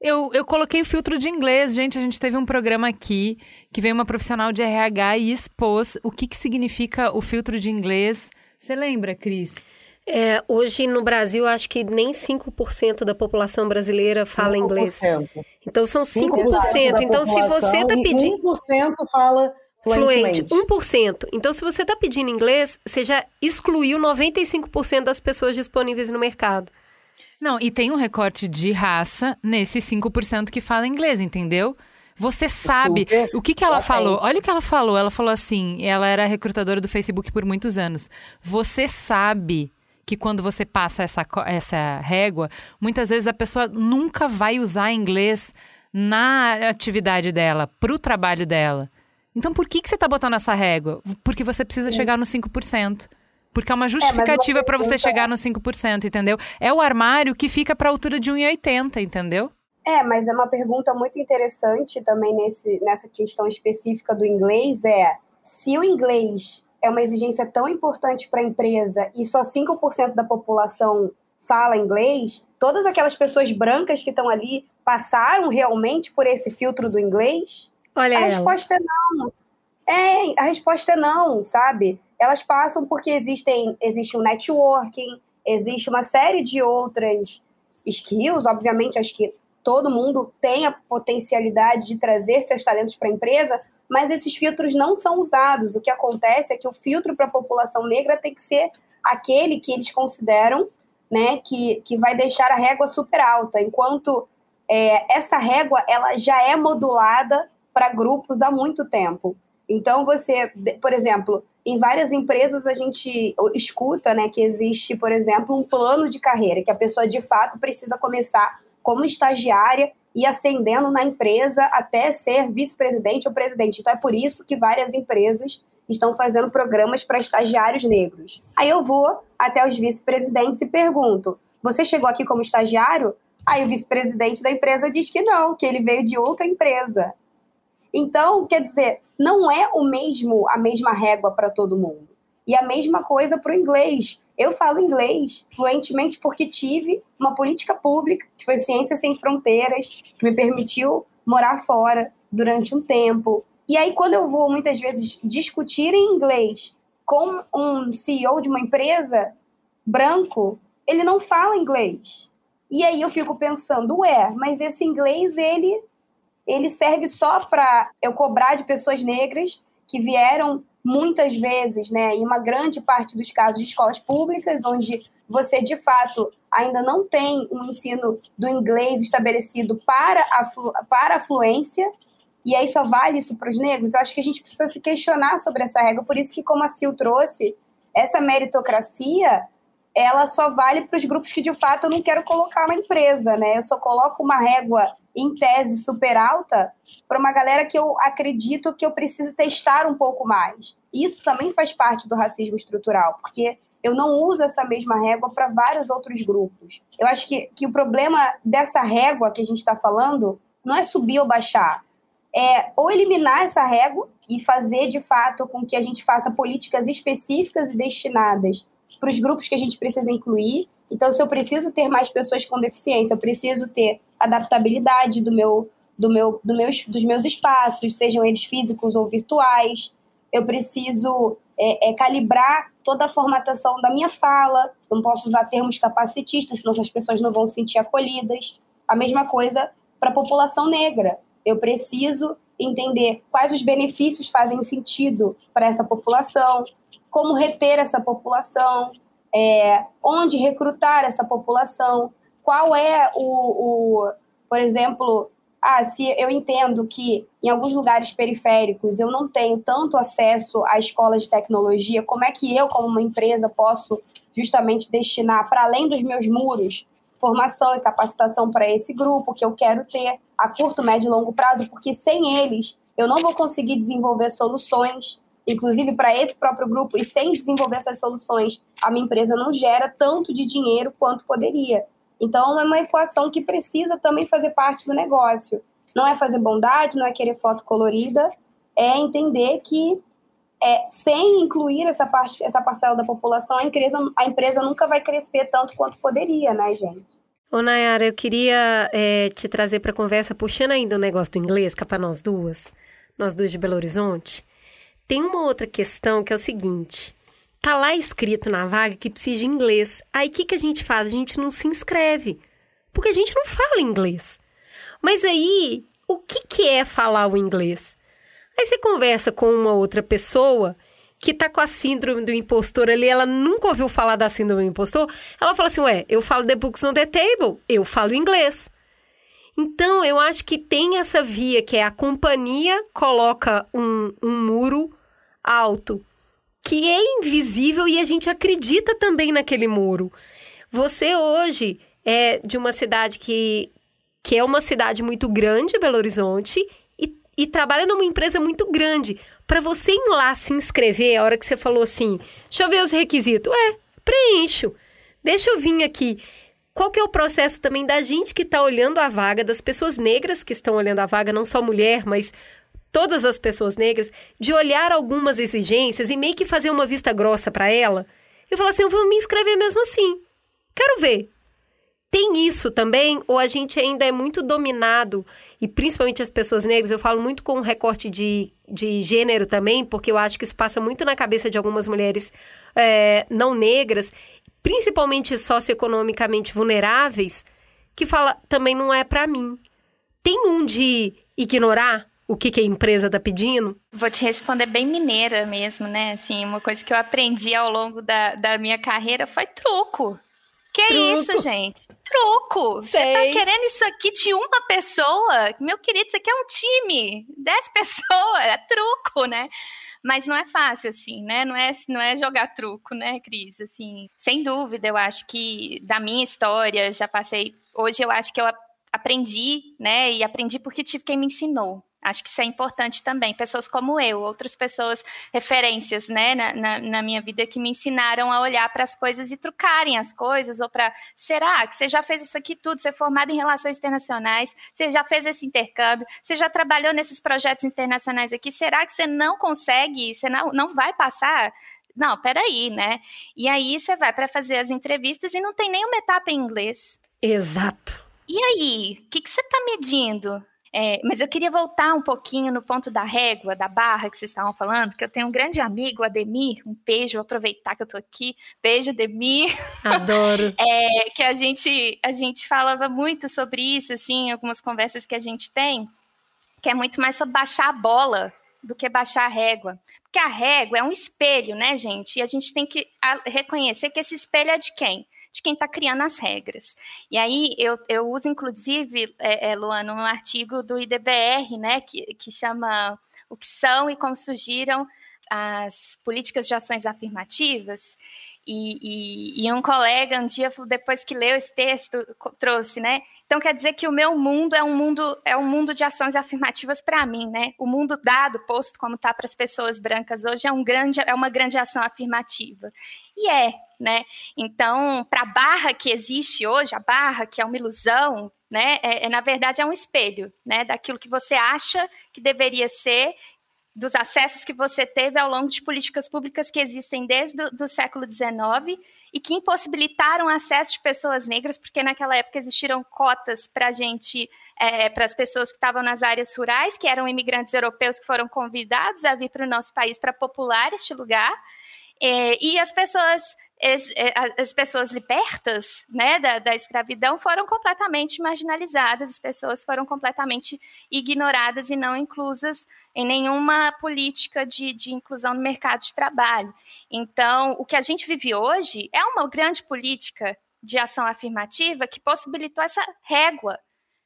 Eu, eu coloquei o filtro de inglês, gente. A gente teve um programa aqui que veio uma profissional de RH e expôs o que, que significa o filtro de inglês. Você lembra, Cris? É, hoje no Brasil, acho que nem 5% da população brasileira fala 5%. inglês. Então são 5%. 5% então, se você está pedindo. 1% fala fluente. 1%. Então, se você está pedindo inglês, você já excluiu 95% das pessoas disponíveis no mercado. Não, e tem um recorte de raça nesse 5% que fala inglês, entendeu? Você sabe Super. o que, que ela falou. Olha o que ela falou. Ela falou assim: ela era recrutadora do Facebook por muitos anos. Você sabe que quando você passa essa, essa régua, muitas vezes a pessoa nunca vai usar inglês na atividade dela, para o trabalho dela. Então, por que, que você está botando essa régua? Porque você precisa Sim. chegar no 5%. Porque é uma é, justificativa é, para você chegar no 5%, entendeu? É o armário que fica para a altura de 1,80, entendeu? É, mas é uma pergunta muito interessante também nesse, nessa questão específica do inglês, é se o inglês é uma exigência tão importante para a empresa e só 5% da população fala inglês, todas aquelas pessoas brancas que estão ali passaram realmente por esse filtro do inglês? Olha a ela. resposta é não. É, a resposta é não, sabe? Elas passam porque existem, existe um networking, existe uma série de outras skills. Obviamente, acho que todo mundo tem a potencialidade de trazer seus talentos para a empresa, mas esses filtros não são usados. O que acontece é que o filtro para a população negra tem que ser aquele que eles consideram né, que, que vai deixar a régua super alta, enquanto é, essa régua ela já é modulada para grupos há muito tempo. Então, você, por exemplo, em várias empresas a gente escuta né, que existe, por exemplo, um plano de carreira, que a pessoa de fato precisa começar como estagiária e ascendendo na empresa até ser vice-presidente ou presidente. Então, é por isso que várias empresas estão fazendo programas para estagiários negros. Aí eu vou até os vice-presidentes e pergunto: você chegou aqui como estagiário? Aí o vice-presidente da empresa diz que não, que ele veio de outra empresa. Então, quer dizer, não é o mesmo a mesma régua para todo mundo. E a mesma coisa para o inglês. Eu falo inglês fluentemente porque tive uma política pública, que foi Ciências Sem Fronteiras, que me permitiu morar fora durante um tempo. E aí, quando eu vou muitas vezes discutir em inglês com um CEO de uma empresa branco, ele não fala inglês. E aí eu fico pensando, ué, mas esse inglês ele ele serve só para eu cobrar de pessoas negras que vieram muitas vezes, né, em uma grande parte dos casos de escolas públicas, onde você de fato ainda não tem um ensino do inglês estabelecido para a, para a fluência, e aí só vale isso para os negros, eu acho que a gente precisa se questionar sobre essa regra. Por isso que, como a Sil trouxe, essa meritocracia ela só vale para os grupos que de fato eu não quero colocar na empresa, né? Eu só coloco uma régua em tese super alta para uma galera que eu acredito que eu preciso testar um pouco mais. Isso também faz parte do racismo estrutural, porque eu não uso essa mesma régua para vários outros grupos. Eu acho que, que o problema dessa régua que a gente está falando não é subir ou baixar, é ou eliminar essa régua e fazer de fato com que a gente faça políticas específicas e destinadas para os grupos que a gente precisa incluir. Então, se eu preciso ter mais pessoas com deficiência, eu preciso ter adaptabilidade do meu, do meu, do meus, dos meus espaços, sejam eles físicos ou virtuais. Eu preciso é, é, calibrar toda a formatação da minha fala. Não posso usar termos capacitistas, senão as pessoas não vão se sentir acolhidas. A mesma coisa para a população negra. Eu preciso entender quais os benefícios fazem sentido para essa população, como reter essa população, é, onde recrutar essa população, qual é o, o, por exemplo, ah, se eu entendo que em alguns lugares periféricos eu não tenho tanto acesso à escola de tecnologia, como é que eu, como uma empresa, posso justamente destinar para além dos meus muros formação e capacitação para esse grupo que eu quero ter a curto, médio e longo prazo, porque sem eles eu não vou conseguir desenvolver soluções inclusive para esse próprio grupo, e sem desenvolver essas soluções, a minha empresa não gera tanto de dinheiro quanto poderia. Então, é uma equação que precisa também fazer parte do negócio. Não é fazer bondade, não é querer foto colorida, é entender que é, sem incluir essa, parte, essa parcela da população, a empresa, a empresa nunca vai crescer tanto quanto poderia, né, gente? Ô, Nayara, eu queria é, te trazer para conversa, puxando ainda o negócio do inglês, é para nós duas, nós duas de Belo Horizonte. Tem uma outra questão que é o seguinte: tá lá escrito na vaga que precisa de inglês. Aí o que, que a gente faz? A gente não se inscreve, porque a gente não fala inglês. Mas aí, o que, que é falar o inglês? Aí você conversa com uma outra pessoa que tá com a síndrome do impostor ali, ela nunca ouviu falar da síndrome do impostor, ela fala assim: Ué, eu falo The Books on the Table, eu falo inglês. Então, eu acho que tem essa via que é a companhia coloca um, um muro alto que é invisível e a gente acredita também naquele muro. Você hoje é de uma cidade que, que é uma cidade muito grande, Belo Horizonte, e, e trabalha numa empresa muito grande. Para você ir lá se inscrever, a hora que você falou assim, deixa eu ver os requisitos. É, preencho. Deixa eu vir aqui. Qual que é o processo também da gente que está olhando a vaga, das pessoas negras que estão olhando a vaga, não só mulher, mas todas as pessoas negras, de olhar algumas exigências e meio que fazer uma vista grossa para ela e falar assim: eu vou me inscrever mesmo assim. Quero ver. Tem isso também, ou a gente ainda é muito dominado, e principalmente as pessoas negras, eu falo muito com um recorte de, de gênero também, porque eu acho que isso passa muito na cabeça de algumas mulheres é, não negras, principalmente socioeconomicamente vulneráveis, que fala também não é para mim. Tem um de ignorar o que, que a empresa tá pedindo? Vou te responder bem mineira mesmo, né? Assim, uma coisa que eu aprendi ao longo da, da minha carreira foi truco. Que é isso, gente? Truco. Você tá querendo isso aqui de uma pessoa? Meu querido, isso aqui é um time. Dez pessoas, é truco, né? Mas não é fácil, assim, né? Não é, não é jogar truco, né, Cris? Assim, sem dúvida, eu acho que da minha história, já passei. Hoje eu acho que eu aprendi, né? E aprendi porque tive quem me ensinou. Acho que isso é importante também. Pessoas como eu, outras pessoas, referências, né, na, na, na minha vida que me ensinaram a olhar para as coisas e trucarem as coisas, ou para, será que você já fez isso aqui tudo? Você é formado em relações internacionais, você já fez esse intercâmbio, você já trabalhou nesses projetos internacionais aqui, será que você não consegue, você não, não vai passar? não, peraí, né? E aí você vai para fazer as entrevistas e não tem nenhuma etapa em inglês. Exato. E aí, o que, que você está medindo? É, mas eu queria voltar um pouquinho no ponto da régua, da barra que vocês estavam falando, que eu tenho um grande amigo, Ademir, um beijo, aproveitar que eu tô aqui. Beijo, Ademir. Adoro. é, que a gente, a gente falava muito sobre isso, assim, algumas conversas que a gente tem, que é muito mais sobre baixar a bola do que baixar a régua. Porque a régua é um espelho, né, gente? E a gente tem que reconhecer que esse espelho é de quem? De quem está criando as regras. E aí eu, eu uso, inclusive, é, é, Luana, um artigo do IDBR, né, que, que chama O que são e como surgiram as políticas de ações afirmativas. E, e, e, um colega um dia, depois que leu esse texto, trouxe, né? Então quer dizer que o meu mundo é um mundo é um mundo de ações afirmativas para mim, né? O mundo dado, posto como está para as pessoas brancas hoje, é um grande é uma grande ação afirmativa. E é, né? Então, para a barra que existe hoje, a barra que é uma ilusão, né? É, é, na verdade é um espelho, né? Daquilo que você acha que deveria ser dos acessos que você teve ao longo de políticas públicas que existem desde o século XIX e que impossibilitaram acesso de pessoas negras, porque naquela época existiram cotas para gente, é, para as pessoas que estavam nas áreas rurais, que eram imigrantes europeus que foram convidados a vir para o nosso país para popular este lugar. É, e as pessoas as, é, as, pessoas libertas né, da, da, escravidão foram completamente marginalizadas, as pessoas foram completamente ignoradas e não inclusas em nenhuma política de, de inclusão no mercado de trabalho. Então, o que a gente vive hoje é uma grande política de ação afirmativa que possibilitou essa régua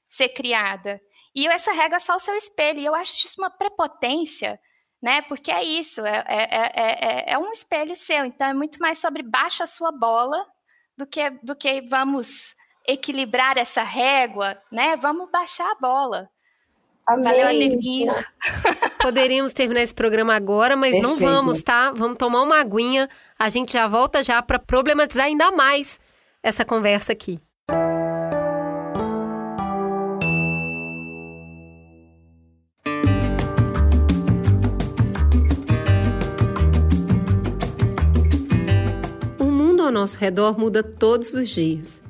ser criada. E essa régua é só o seu espelho, e eu acho isso uma prepotência né? Porque é isso, é, é, é, é, um espelho seu. Então é muito mais sobre baixa a sua bola do que, do que vamos equilibrar essa régua, né? Vamos baixar a bola. Amém. Valeu, Ademir. Poderíamos terminar esse programa agora, mas Perfeito. não vamos, tá? Vamos tomar uma aguinha. A gente já volta já para problematizar ainda mais essa conversa aqui. Ao nosso redor muda todos os dias.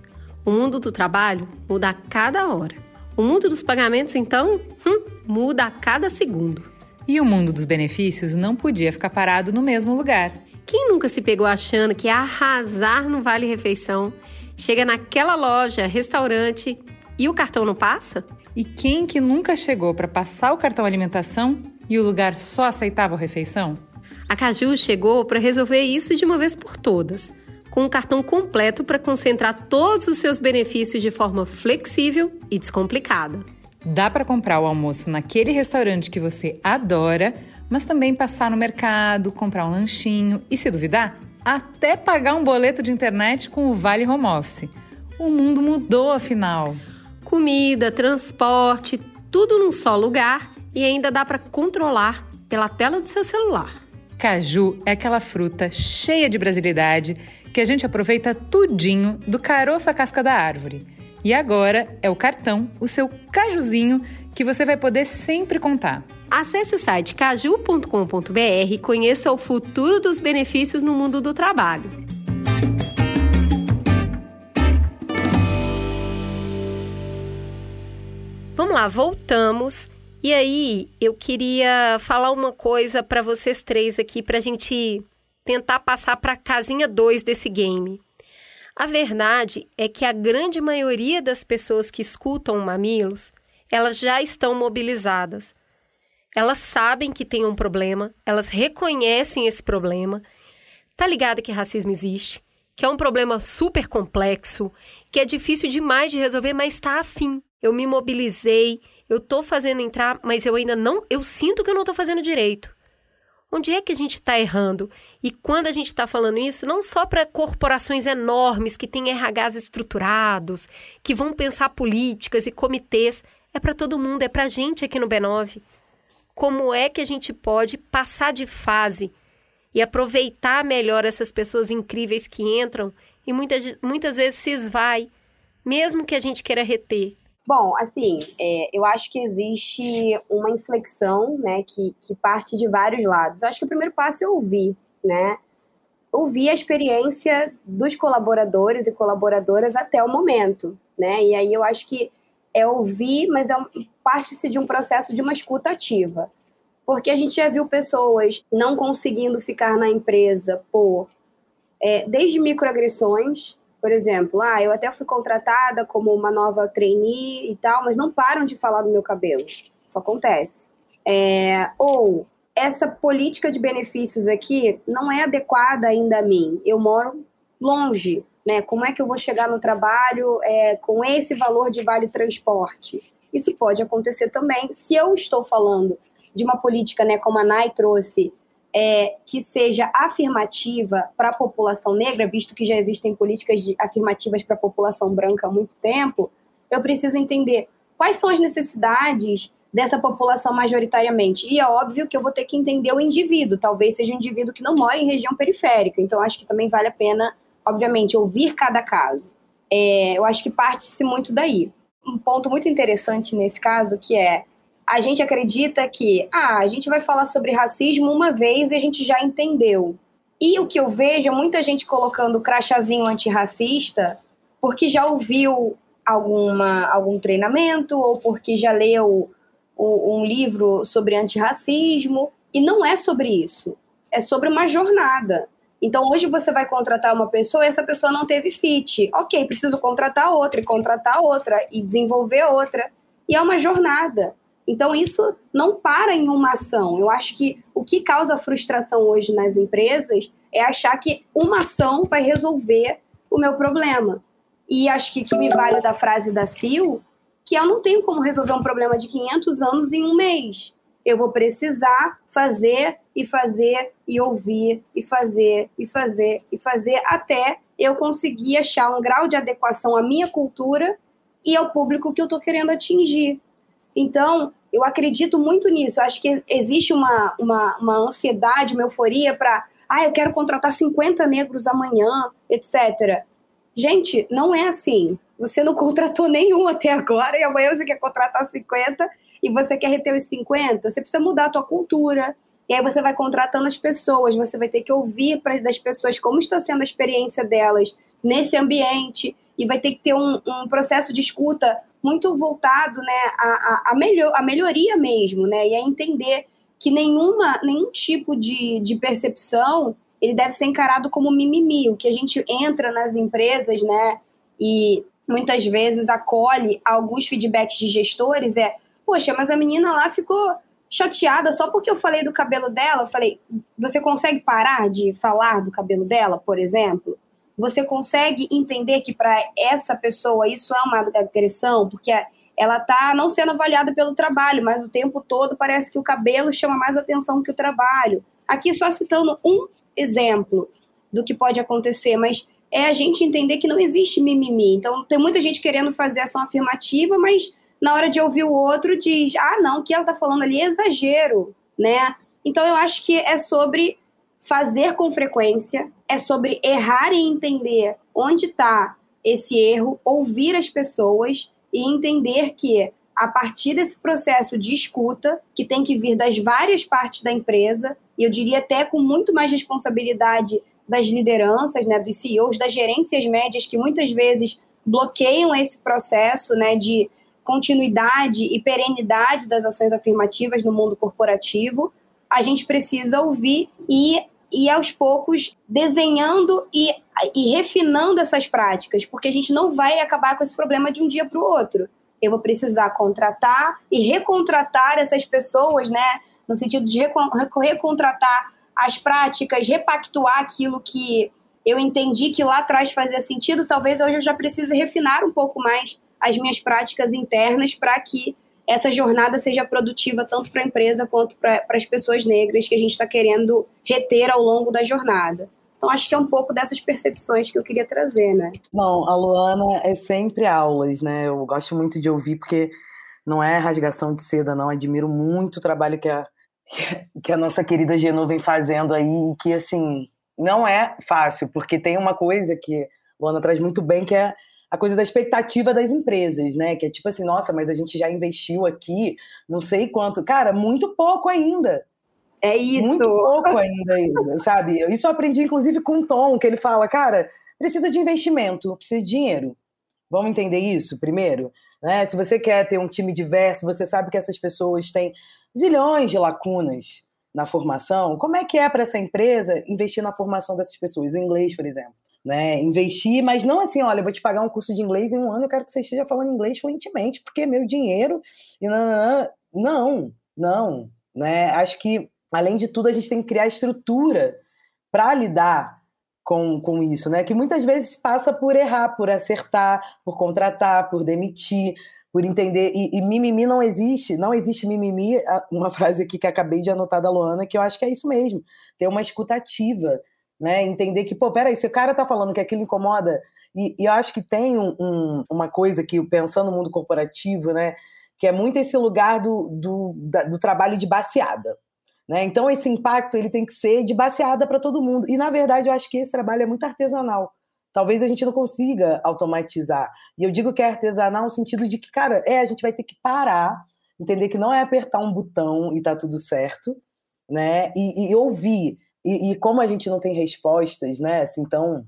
O mundo do trabalho muda a cada hora. O mundo dos pagamentos, então, hum, muda a cada segundo. E o mundo dos benefícios não podia ficar parado no mesmo lugar. Quem nunca se pegou achando que arrasar no Vale Refeição chega naquela loja, restaurante e o cartão não passa? E quem que nunca chegou para passar o cartão alimentação e o lugar só aceitava a refeição? A Caju chegou para resolver isso de uma vez por todas com um cartão completo para concentrar todos os seus benefícios de forma flexível e descomplicada. Dá para comprar o almoço naquele restaurante que você adora, mas também passar no mercado, comprar um lanchinho e, se duvidar, até pagar um boleto de internet com o Vale Home Office. O mundo mudou, afinal. Comida, transporte, tudo num só lugar e ainda dá para controlar pela tela do seu celular. Caju é aquela fruta cheia de brasilidade que a gente aproveita tudinho do caroço à casca da árvore. E agora é o cartão, o seu cajuzinho, que você vai poder sempre contar. Acesse o site caju.com.br e conheça o futuro dos benefícios no mundo do trabalho. Vamos lá, voltamos. E aí, eu queria falar uma coisa para vocês três aqui, para a gente tentar passar para a casinha 2 desse game. A verdade é que a grande maioria das pessoas que escutam Mamilos, elas já estão mobilizadas. Elas sabem que tem um problema, elas reconhecem esse problema. Tá ligada que racismo existe, que é um problema super complexo, que é difícil demais de resolver, mas está afim. Eu me mobilizei, eu tô fazendo entrar, mas eu ainda não, eu sinto que eu não tô fazendo direito. Onde é que a gente está errando? E quando a gente está falando isso, não só para corporações enormes que têm RHs estruturados, que vão pensar políticas e comitês, é para todo mundo, é para a gente aqui no B9. Como é que a gente pode passar de fase e aproveitar melhor essas pessoas incríveis que entram e muitas, muitas vezes se esvai, mesmo que a gente queira reter? Bom, assim, é, eu acho que existe uma inflexão, né, que, que parte de vários lados. Eu acho que o primeiro passo é ouvir, né? ouvir a experiência dos colaboradores e colaboradoras até o momento, né? E aí eu acho que é ouvir, mas é parte-se de um processo de uma escuta ativa. Porque a gente já viu pessoas não conseguindo ficar na empresa por é, desde microagressões, por exemplo, ah, eu até fui contratada como uma nova trainee e tal, mas não param de falar do meu cabelo. Isso acontece. É, ou essa política de benefícios aqui não é adequada ainda a mim. Eu moro longe, né? Como é que eu vou chegar no trabalho é, com esse valor de vale transporte? Isso pode acontecer também se eu estou falando de uma política, né, como a Nai trouxe, é, que seja afirmativa para a população negra, visto que já existem políticas de, afirmativas para a população branca há muito tempo, eu preciso entender quais são as necessidades dessa população majoritariamente. E é óbvio que eu vou ter que entender o indivíduo, talvez seja um indivíduo que não mora em região periférica, então acho que também vale a pena, obviamente, ouvir cada caso. É, eu acho que parte-se muito daí. Um ponto muito interessante nesse caso que é a gente acredita que ah, a gente vai falar sobre racismo uma vez e a gente já entendeu. E o que eu vejo é muita gente colocando crachazinho antirracista porque já ouviu alguma, algum treinamento ou porque já leu o, um livro sobre antirracismo. E não é sobre isso. É sobre uma jornada. Então, hoje você vai contratar uma pessoa e essa pessoa não teve fit. Ok, preciso contratar outra e contratar outra e desenvolver outra. E é uma jornada. Então, isso não para em uma ação. Eu acho que o que causa frustração hoje nas empresas é achar que uma ação vai resolver o meu problema. E acho que, que me vale da frase da Sil, que eu não tenho como resolver um problema de 500 anos em um mês. Eu vou precisar fazer e fazer e ouvir e fazer e fazer e fazer até eu conseguir achar um grau de adequação à minha cultura e ao público que eu estou querendo atingir. Então, eu acredito muito nisso. Eu acho que existe uma, uma, uma ansiedade, uma euforia para, ah, eu quero contratar 50 negros amanhã, etc. Gente, não é assim. Você não contratou nenhum até agora e amanhã você quer contratar 50 e você quer reter os 50. Você precisa mudar a tua cultura. E aí você vai contratando as pessoas, você vai ter que ouvir pra, das pessoas como está sendo a experiência delas nesse ambiente e vai ter que ter um, um processo de escuta muito voltado né, a, a, melhor, a melhoria mesmo, né? E a entender que nenhuma, nenhum tipo de, de percepção ele deve ser encarado como mimimi. O que a gente entra nas empresas, né? E muitas vezes acolhe alguns feedbacks de gestores é, poxa, mas a menina lá ficou chateada só porque eu falei do cabelo dela. Eu falei, você consegue parar de falar do cabelo dela, por exemplo? Você consegue entender que para essa pessoa isso é uma agressão, porque ela está não sendo avaliada pelo trabalho, mas o tempo todo parece que o cabelo chama mais atenção que o trabalho. Aqui só citando um exemplo do que pode acontecer, mas é a gente entender que não existe mimimi. Então, tem muita gente querendo fazer ação afirmativa, mas na hora de ouvir o outro diz: ah, não, o que ela está falando ali é exagero, né? Então, eu acho que é sobre fazer com frequência, é sobre errar e entender onde está esse erro, ouvir as pessoas e entender que a partir desse processo de escuta, que tem que vir das várias partes da empresa, e eu diria até com muito mais responsabilidade das lideranças, né, dos CEOs, das gerências médias, que muitas vezes bloqueiam esse processo né, de continuidade e perenidade das ações afirmativas no mundo corporativo, a gente precisa ouvir e e aos poucos desenhando e, e refinando essas práticas, porque a gente não vai acabar com esse problema de um dia para o outro. Eu vou precisar contratar e recontratar essas pessoas, né? No sentido de recontratar as práticas, repactuar aquilo que eu entendi que lá atrás fazia sentido, talvez hoje eu já precise refinar um pouco mais as minhas práticas internas para que essa jornada seja produtiva tanto para a empresa quanto para as pessoas negras que a gente está querendo reter ao longo da jornada. Então, acho que é um pouco dessas percepções que eu queria trazer, né? Bom, a Luana é sempre aulas, né? Eu gosto muito de ouvir, porque não é rasgação de seda, não. Admiro muito o trabalho que a, que a nossa querida Genu vem fazendo aí, e que, assim, não é fácil, porque tem uma coisa que a Luana traz muito bem, que é a coisa da expectativa das empresas, né? Que é tipo assim, nossa, mas a gente já investiu aqui não sei quanto. Cara, muito pouco ainda. É isso. Muito pouco ainda, sabe? Isso eu aprendi, inclusive, com o Tom, que ele fala, cara, precisa de investimento, precisa de dinheiro. Vamos entender isso primeiro? Né? Se você quer ter um time diverso, você sabe que essas pessoas têm zilhões de lacunas na formação. Como é que é para essa empresa investir na formação dessas pessoas? O inglês, por exemplo. Né? Investir, mas não assim, olha, eu vou te pagar um curso de inglês em um ano, eu quero que você esteja falando inglês fluentemente, porque é meu dinheiro. E não, não, não. Né? Acho que, além de tudo, a gente tem que criar estrutura para lidar com, com isso, né? Que muitas vezes passa por errar, por acertar, por contratar, por demitir, por entender. E, e, mimimi não existe, não existe mimimi. Uma frase aqui que acabei de anotar da Luana, que eu acho que é isso mesmo. Ter uma escutativa, né? Entender que, pô, peraí, se o cara tá falando que aquilo incomoda. E, e eu acho que tem um, um, uma coisa que, pensando no mundo corporativo, né? Que é muito esse lugar do, do, da, do trabalho de baseada. Né? Então, esse impacto ele tem que ser de baseada para todo mundo. E, na verdade, eu acho que esse trabalho é muito artesanal. Talvez a gente não consiga automatizar. E eu digo que é artesanal no sentido de que, cara, é, a gente vai ter que parar, entender que não é apertar um botão e tá tudo certo, né? E, e ouvir. E, e, como a gente não tem respostas, né? Assim, então,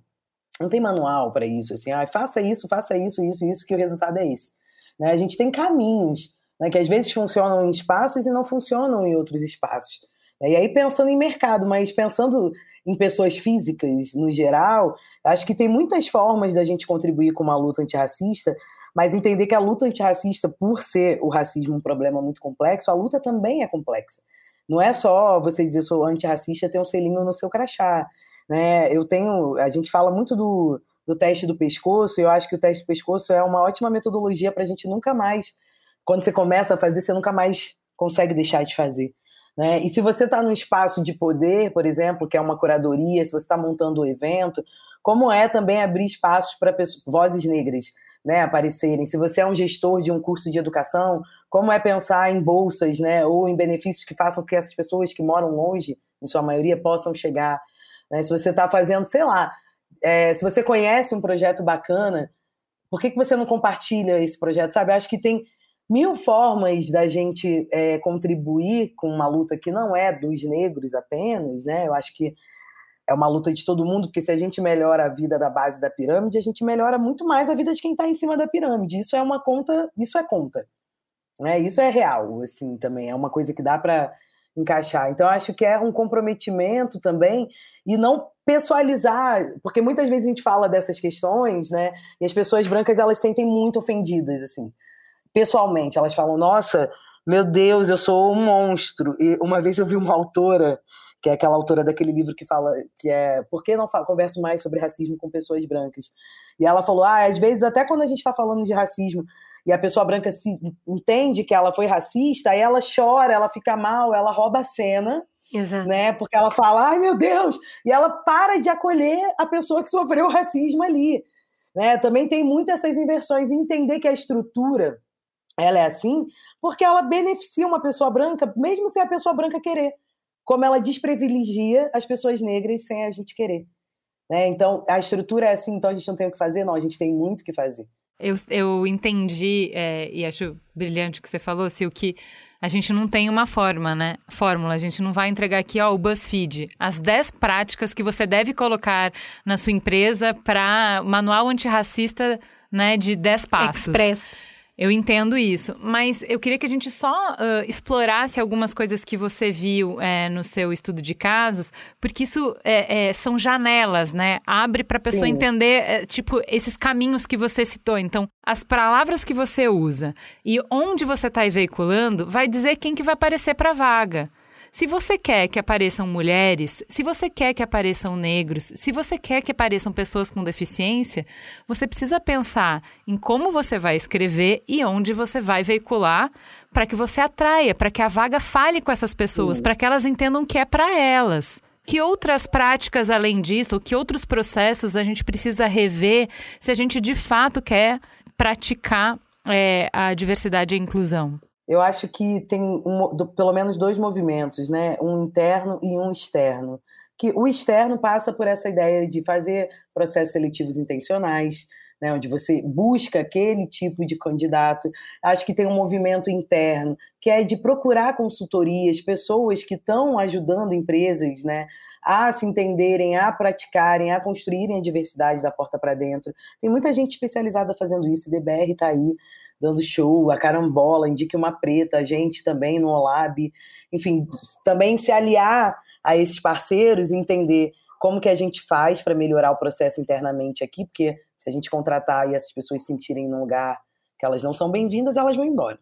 não tem manual para isso. Assim, ah, faça isso, faça isso, isso, isso, que o resultado é esse. Né? A gente tem caminhos né, que às vezes funcionam em espaços e não funcionam em outros espaços. E aí pensando em mercado, mas pensando em pessoas físicas no geral, acho que tem muitas formas da gente contribuir com uma luta antirracista, mas entender que a luta antirracista, por ser o racismo um problema muito complexo, a luta também é complexa. Não é só você dizer sou antirracista ter um selinho no seu crachá. Né? Eu tenho. A gente fala muito do, do teste do pescoço, eu acho que o teste do pescoço é uma ótima metodologia para a gente nunca mais, quando você começa a fazer, você nunca mais consegue deixar de fazer. Né? E se você está num espaço de poder, por exemplo, que é uma curadoria, se você está montando um evento, como é também abrir espaços para vozes negras né, aparecerem? Se você é um gestor de um curso de educação, como é pensar em bolsas né, ou em benefícios que façam que essas pessoas que moram longe, em sua maioria, possam chegar? Né? Se você está fazendo, sei lá, é, se você conhece um projeto bacana, por que, que você não compartilha esse projeto? Sabe, acho que tem mil formas da gente é, contribuir com uma luta que não é dos negros apenas, né? Eu acho que é uma luta de todo mundo, porque se a gente melhora a vida da base da pirâmide, a gente melhora muito mais a vida de quem está em cima da pirâmide. Isso é uma conta, isso é conta, né? Isso é real, assim, também é uma coisa que dá para encaixar. Então acho que é um comprometimento também e não pessoalizar, porque muitas vezes a gente fala dessas questões, né? E as pessoas brancas elas sentem muito ofendidas, assim pessoalmente. Elas falam, nossa, meu Deus, eu sou um monstro. E uma vez eu vi uma autora, que é aquela autora daquele livro que fala, que é Por que não falo, converso mais sobre racismo com pessoas brancas? E ela falou, ah, às vezes até quando a gente está falando de racismo e a pessoa branca se entende que ela foi racista, aí ela chora, ela fica mal, ela rouba a cena. Exato. Né? Porque ela fala, ai meu Deus, e ela para de acolher a pessoa que sofreu racismo ali. Né? Também tem muitas essas inversões, entender que a estrutura ela é assim porque ela beneficia uma pessoa branca, mesmo sem a pessoa branca querer. Como ela desprivilegia as pessoas negras sem a gente querer. Né? Então, a estrutura é assim, então a gente não tem o que fazer? Não, a gente tem muito o que fazer. Eu, eu entendi, é, e acho brilhante o que você falou, se o que a gente não tem uma forma, né? Fórmula, a gente não vai entregar aqui, ó, o BuzzFeed, as 10 práticas que você deve colocar na sua empresa para manual antirracista, né, de 10 passos. Express. Eu entendo isso, mas eu queria que a gente só uh, explorasse algumas coisas que você viu é, no seu estudo de casos, porque isso é, é, são janelas, né? Abre para a pessoa Sim. entender, é, tipo, esses caminhos que você citou. Então, as palavras que você usa e onde você está veiculando vai dizer quem que vai aparecer para a vaga. Se você quer que apareçam mulheres, se você quer que apareçam negros, se você quer que apareçam pessoas com deficiência, você precisa pensar em como você vai escrever e onde você vai veicular para que você atraia, para que a vaga fale com essas pessoas, para que elas entendam que é para elas. Que outras práticas além disso, ou que outros processos a gente precisa rever se a gente de fato quer praticar é, a diversidade e a inclusão? Eu acho que tem um, do, pelo menos dois movimentos, né? Um interno e um externo. Que o externo passa por essa ideia de fazer processos seletivos intencionais, né, onde você busca aquele tipo de candidato. Acho que tem um movimento interno que é de procurar consultorias, pessoas que estão ajudando empresas, né, a se entenderem, a praticarem, a construírem a diversidade da porta para dentro. Tem muita gente especializada fazendo isso, DBR está aí dando show, a Carambola, Indique uma Preta, a gente também no Olab, enfim, também se aliar a esses parceiros e entender como que a gente faz para melhorar o processo internamente aqui, porque se a gente contratar e essas pessoas se sentirem num lugar que elas não são bem-vindas, elas vão embora.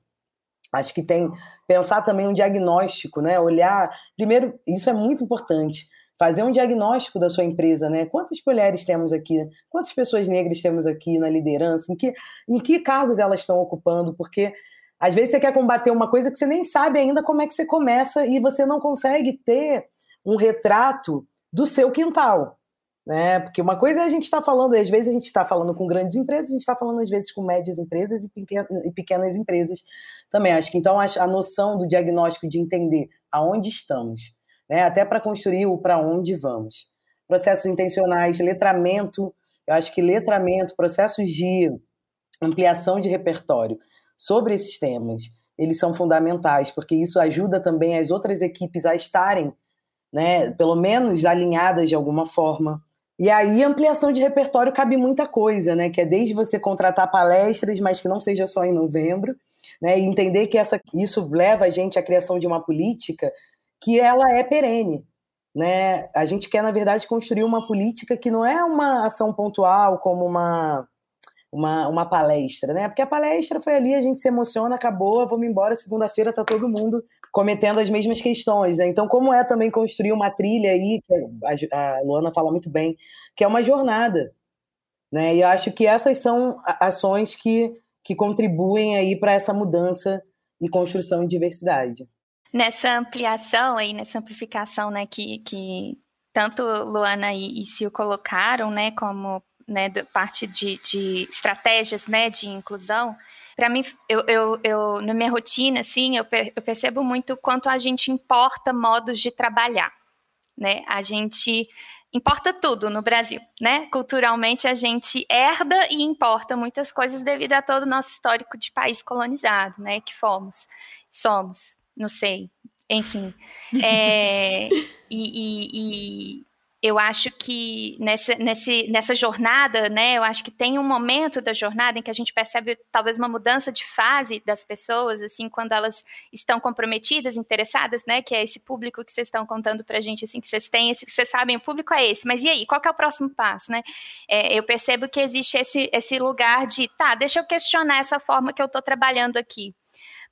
Acho que tem pensar também um diagnóstico, né? Olhar, primeiro, isso é muito importante fazer um diagnóstico da sua empresa, né? Quantas mulheres temos aqui? Quantas pessoas negras temos aqui na liderança? Em que, em que cargos elas estão ocupando? Porque às vezes você quer combater uma coisa que você nem sabe ainda como é que você começa e você não consegue ter um retrato do seu quintal. Né? Porque uma coisa é a gente está falando, às vezes a gente está falando com grandes empresas, a gente está falando às vezes com médias empresas e pequenas empresas também. Acho que então a noção do diagnóstico de entender aonde estamos né? até para construir o para onde vamos. Processos intencionais, letramento, eu acho que letramento, processos de ampliação de repertório sobre esses temas, eles são fundamentais, porque isso ajuda também as outras equipes a estarem, né, pelo menos alinhadas de alguma forma. E aí, ampliação de repertório cabe muita coisa, né? Que é desde você contratar palestras, mas que não seja só em novembro, né? E entender que essa, isso leva a gente à criação de uma política que ela é perene. Né? A gente quer, na verdade, construir uma política que não é uma ação pontual, como uma, uma, uma palestra, né? Porque a palestra foi ali, a gente se emociona, acabou, vamos embora, segunda-feira está todo mundo cometendo as mesmas questões. Né? Então, como é também construir uma trilha aí, que a, Luana fala muito bem, que é uma jornada. Né? E eu acho que essas são ações que, que contribuem aí para essa mudança e construção de diversidade nessa ampliação aí, nessa amplificação, né, que, que tanto Luana e, e Sil colocaram, né, como né, parte de, de estratégias, né, de inclusão, para mim, eu, eu, eu, na minha rotina, assim, eu, eu percebo muito quanto a gente importa modos de trabalhar, né, a gente importa tudo no Brasil, né? Culturalmente a gente herda e importa muitas coisas devido a todo o nosso histórico de país colonizado, né? Que fomos, somos não sei, enfim. É, e, e, e, eu acho que nessa, nessa jornada, né, eu acho que tem um momento da jornada em que a gente percebe talvez uma mudança de fase das pessoas, assim, quando elas estão comprometidas, interessadas, né, que é esse público que vocês estão contando pra gente, assim, que vocês têm, esse, que vocês sabem, o público é esse, mas e aí, qual é o próximo passo, né? É, eu percebo que existe esse, esse lugar de, tá, deixa eu questionar essa forma que eu tô trabalhando aqui,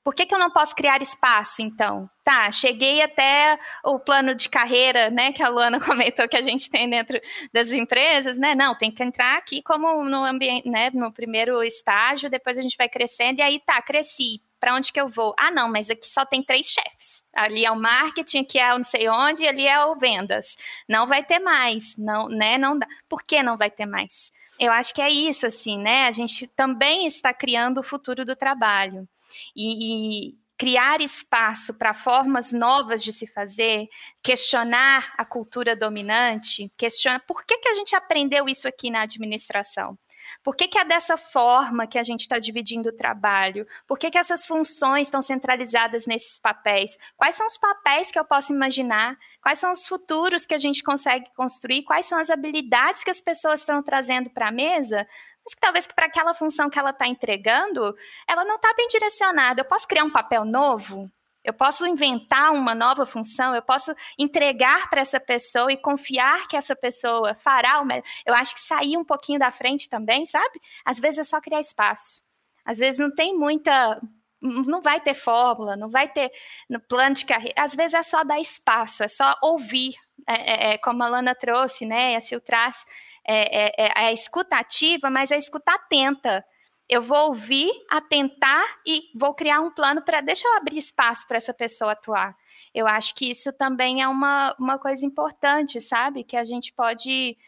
por que, que eu não posso criar espaço, então? Tá, cheguei até o plano de carreira, né, que a Luana comentou que a gente tem dentro das empresas, né? Não, tem que entrar aqui como no ambiente, né, no primeiro estágio, depois a gente vai crescendo, e aí tá, cresci. Para onde que eu vou? Ah, não, mas aqui só tem três chefes. Ali é o marketing, aqui é o não sei onde, ali é o vendas. Não vai ter mais, não, né? Não dá. Por que não vai ter mais? Eu acho que é isso, assim, né? A gente também está criando o futuro do trabalho e, e criar espaço para formas novas de se fazer, questionar a cultura dominante, questionar por que, que a gente aprendeu isso aqui na administração. Por que, que é dessa forma que a gente está dividindo o trabalho? Por que, que essas funções estão centralizadas nesses papéis? Quais são os papéis que eu posso imaginar? Quais são os futuros que a gente consegue construir? Quais são as habilidades que as pessoas estão trazendo para a mesa? Mas que talvez para aquela função que ela está entregando, ela não está bem direcionada. Eu posso criar um papel novo? Eu posso inventar uma nova função, eu posso entregar para essa pessoa e confiar que essa pessoa fará o melhor. Eu acho que sair um pouquinho da frente também, sabe? Às vezes é só criar espaço. Às vezes não tem muita. Não vai ter fórmula, não vai ter no plano de carreira. Às vezes é só dar espaço, é só ouvir. É, é, é como a Lana trouxe, né? A Sil traz. É, é, é a escuta ativa, mas a escuta atenta eu vou ouvir, atentar e vou criar um plano para deixa eu abrir espaço para essa pessoa atuar. Eu acho que isso também é uma, uma coisa importante, sabe? Que a gente pode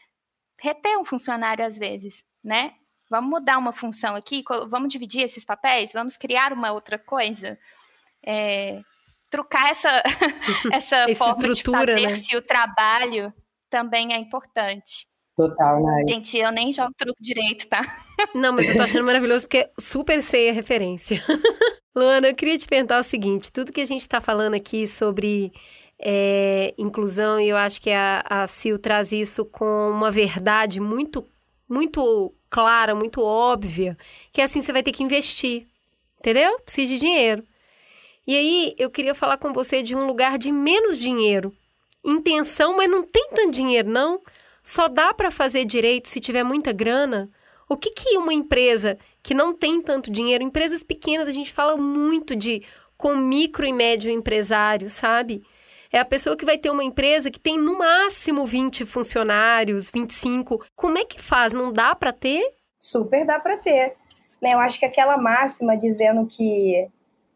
reter um funcionário às vezes, né? Vamos mudar uma função aqui, vamos dividir esses papéis, vamos criar uma outra coisa. É, trocar essa, essa, essa forma de fazer né? se o trabalho também é importante. Total, né? Gente, eu nem jogo truco direito, tá? Não, mas eu tô achando maravilhoso porque super sei a referência. Luana, eu queria te perguntar o seguinte: tudo que a gente está falando aqui sobre é, inclusão, e eu acho que a, a Sil traz isso com uma verdade muito, muito clara, muito óbvia, que é assim: você vai ter que investir, entendeu? Precisa de dinheiro. E aí, eu queria falar com você de um lugar de menos dinheiro. Intenção, mas não tem tanto dinheiro, não. Só dá para fazer direito se tiver muita grana. O que que uma empresa que não tem tanto dinheiro, empresas pequenas, a gente fala muito de com micro e médio empresário, sabe? É a pessoa que vai ter uma empresa que tem no máximo 20 funcionários, 25. Como é que faz? Não dá para ter? Super dá para ter. Né? Eu acho que aquela máxima dizendo que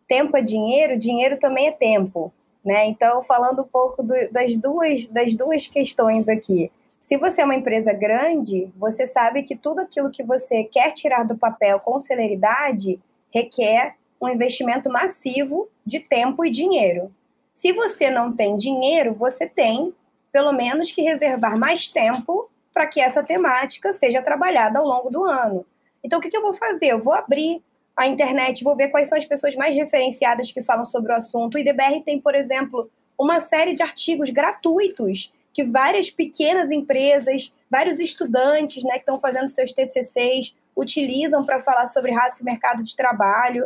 tempo é dinheiro, dinheiro também é tempo. Né? Então, falando um pouco do, das, duas, das duas questões aqui. Se você é uma empresa grande, você sabe que tudo aquilo que você quer tirar do papel com celeridade requer um investimento massivo de tempo e dinheiro. Se você não tem dinheiro, você tem pelo menos que reservar mais tempo para que essa temática seja trabalhada ao longo do ano. Então, o que, eu vou fazer? Eu vou abrir a internet, vou ver quais são as pessoas mais referenciadas que falam sobre o assunto. O IDBR tem, por exemplo, uma série de artigos gratuitos que várias pequenas empresas, vários estudantes né, que estão fazendo seus TCCs utilizam para falar sobre raça e mercado de trabalho.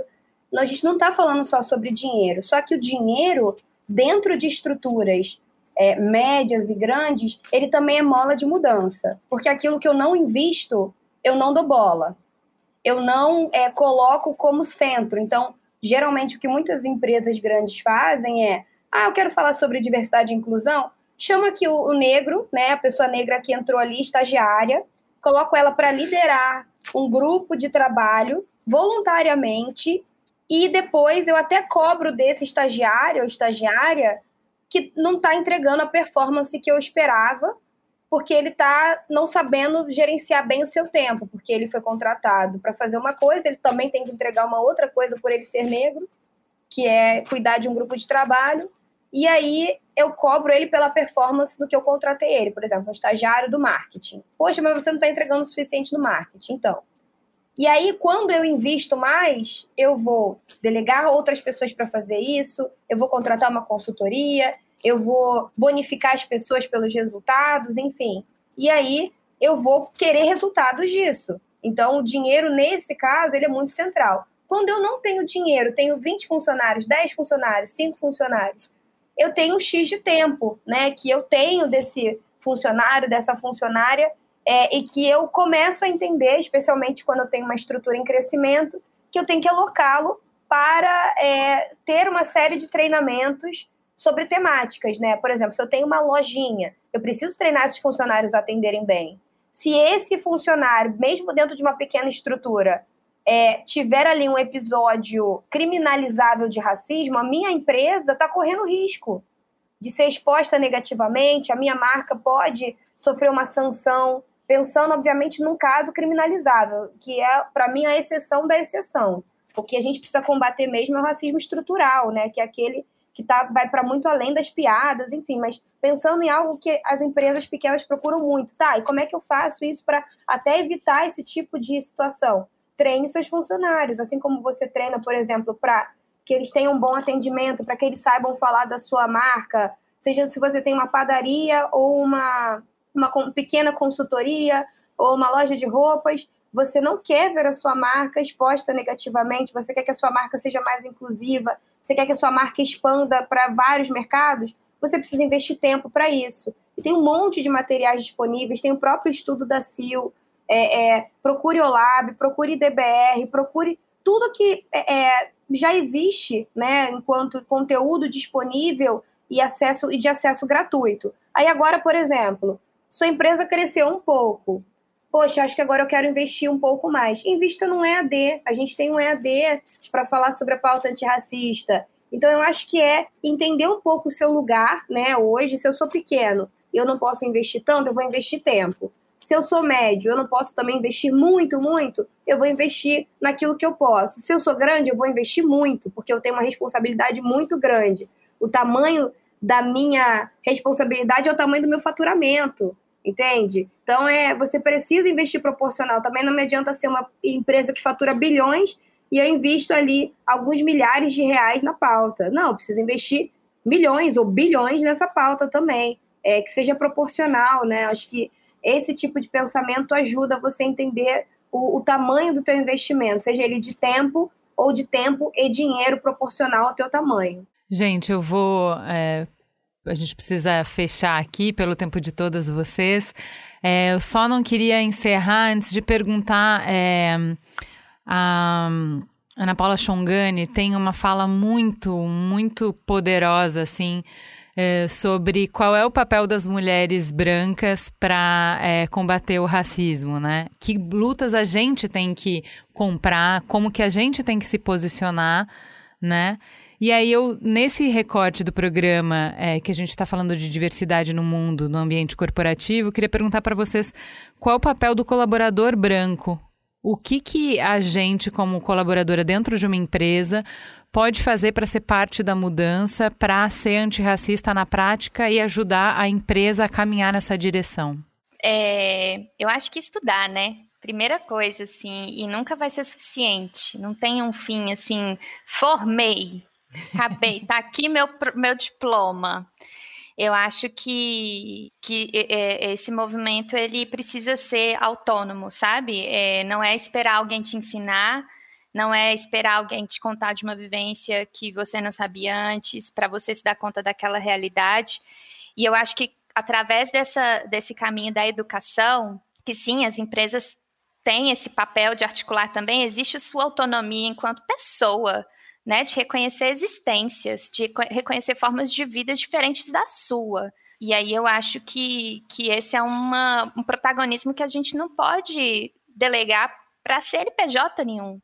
A gente não está falando só sobre dinheiro, só que o dinheiro, dentro de estruturas é, médias e grandes, ele também é mola de mudança. Porque aquilo que eu não invisto, eu não dou bola. Eu não é, coloco como centro. Então, geralmente, o que muitas empresas grandes fazem é: ah, eu quero falar sobre diversidade e inclusão chama aqui o, o negro, né, a pessoa negra que entrou ali, estagiária, coloco ela para liderar um grupo de trabalho voluntariamente. E depois eu até cobro desse estagiário ou estagiária que não está entregando a performance que eu esperava, porque ele está não sabendo gerenciar bem o seu tempo, porque ele foi contratado para fazer uma coisa, ele também tem que entregar uma outra coisa por ele ser negro, que é cuidar de um grupo de trabalho e aí eu cobro ele pela performance do que eu contratei ele, por exemplo, um estagiário do marketing. Poxa, mas você não está entregando o suficiente no marketing, então. E aí, quando eu invisto mais, eu vou delegar outras pessoas para fazer isso, eu vou contratar uma consultoria, eu vou bonificar as pessoas pelos resultados, enfim. E aí eu vou querer resultados disso. Então, o dinheiro, nesse caso, ele é muito central. Quando eu não tenho dinheiro, tenho 20 funcionários, 10 funcionários, 5 funcionários, eu tenho um X de tempo, né? Que eu tenho desse funcionário, dessa funcionária, é, e que eu começo a entender, especialmente quando eu tenho uma estrutura em crescimento, que eu tenho que alocá-lo para é, ter uma série de treinamentos sobre temáticas, né? Por exemplo, se eu tenho uma lojinha, eu preciso treinar esses funcionários a atenderem bem. Se esse funcionário, mesmo dentro de uma pequena estrutura, é, tiver ali um episódio criminalizável de racismo, a minha empresa está correndo risco de ser exposta negativamente, a minha marca pode sofrer uma sanção, pensando, obviamente, num caso criminalizável, que é, para mim, a exceção da exceção. O que a gente precisa combater mesmo é o racismo estrutural, né? que é aquele que tá, vai para muito além das piadas, enfim, mas pensando em algo que as empresas pequenas procuram muito, tá? E como é que eu faço isso para até evitar esse tipo de situação? Treine seus funcionários, assim como você treina, por exemplo, para que eles tenham um bom atendimento, para que eles saibam falar da sua marca, seja se você tem uma padaria ou uma, uma pequena consultoria ou uma loja de roupas, você não quer ver a sua marca exposta negativamente, você quer que a sua marca seja mais inclusiva, você quer que a sua marca expanda para vários mercados, você precisa investir tempo para isso. E tem um monte de materiais disponíveis, tem o próprio estudo da CIL, é, é, procure OLAB, procure DBR, procure tudo que é, é, já existe, né, enquanto conteúdo disponível e acesso e de acesso gratuito. Aí agora, por exemplo, sua empresa cresceu um pouco. Poxa, acho que agora eu quero investir um pouco mais. Invista num EAD. A gente tem um EAD para falar sobre a pauta antirracista. Então, eu acho que é entender um pouco o seu lugar, né? Hoje, se eu sou pequeno e eu não posso investir tanto, eu vou investir tempo. Se eu sou médio, eu não posso também investir muito, muito, eu vou investir naquilo que eu posso. Se eu sou grande, eu vou investir muito, porque eu tenho uma responsabilidade muito grande. O tamanho da minha responsabilidade é o tamanho do meu faturamento. entende? Então é, você precisa investir proporcional. Também não me adianta ser uma empresa que fatura bilhões e eu invisto ali alguns milhares de reais na pauta. Não, eu preciso investir milhões ou bilhões nessa pauta também, é, que seja proporcional, né? Acho que esse tipo de pensamento ajuda você a entender o, o tamanho do teu investimento, seja ele de tempo ou de tempo e dinheiro proporcional ao teu tamanho. Gente, eu vou. É, a gente precisa fechar aqui pelo tempo de todas vocês. É, eu só não queria encerrar antes de perguntar. É, a Ana Paula Chongani tem uma fala muito, muito poderosa, assim, é, sobre qual é o papel das mulheres brancas para é, combater o racismo, né? Que lutas a gente tem que comprar, como que a gente tem que se posicionar, né? E aí eu, nesse recorte do programa é, que a gente está falando de diversidade no mundo, no ambiente corporativo, queria perguntar para vocês qual é o papel do colaborador branco. O que, que a gente, como colaboradora dentro de uma empresa, pode fazer para ser parte da mudança, para ser antirracista na prática e ajudar a empresa a caminhar nessa direção? É, eu acho que estudar, né? Primeira coisa, assim, e nunca vai ser suficiente. Não tem um fim assim, formei, Acabei, tá aqui meu, meu diploma. Eu acho que, que esse movimento ele precisa ser autônomo, sabe? É, não é esperar alguém te ensinar, não é esperar alguém te contar de uma vivência que você não sabia antes, para você se dar conta daquela realidade. E eu acho que através dessa, desse caminho da educação, que sim, as empresas têm esse papel de articular também, existe a sua autonomia enquanto pessoa né, de reconhecer existências, de reconhecer formas de vida diferentes da sua. E aí eu acho que, que esse é uma, um protagonismo que a gente não pode delegar para CNPJ nenhum.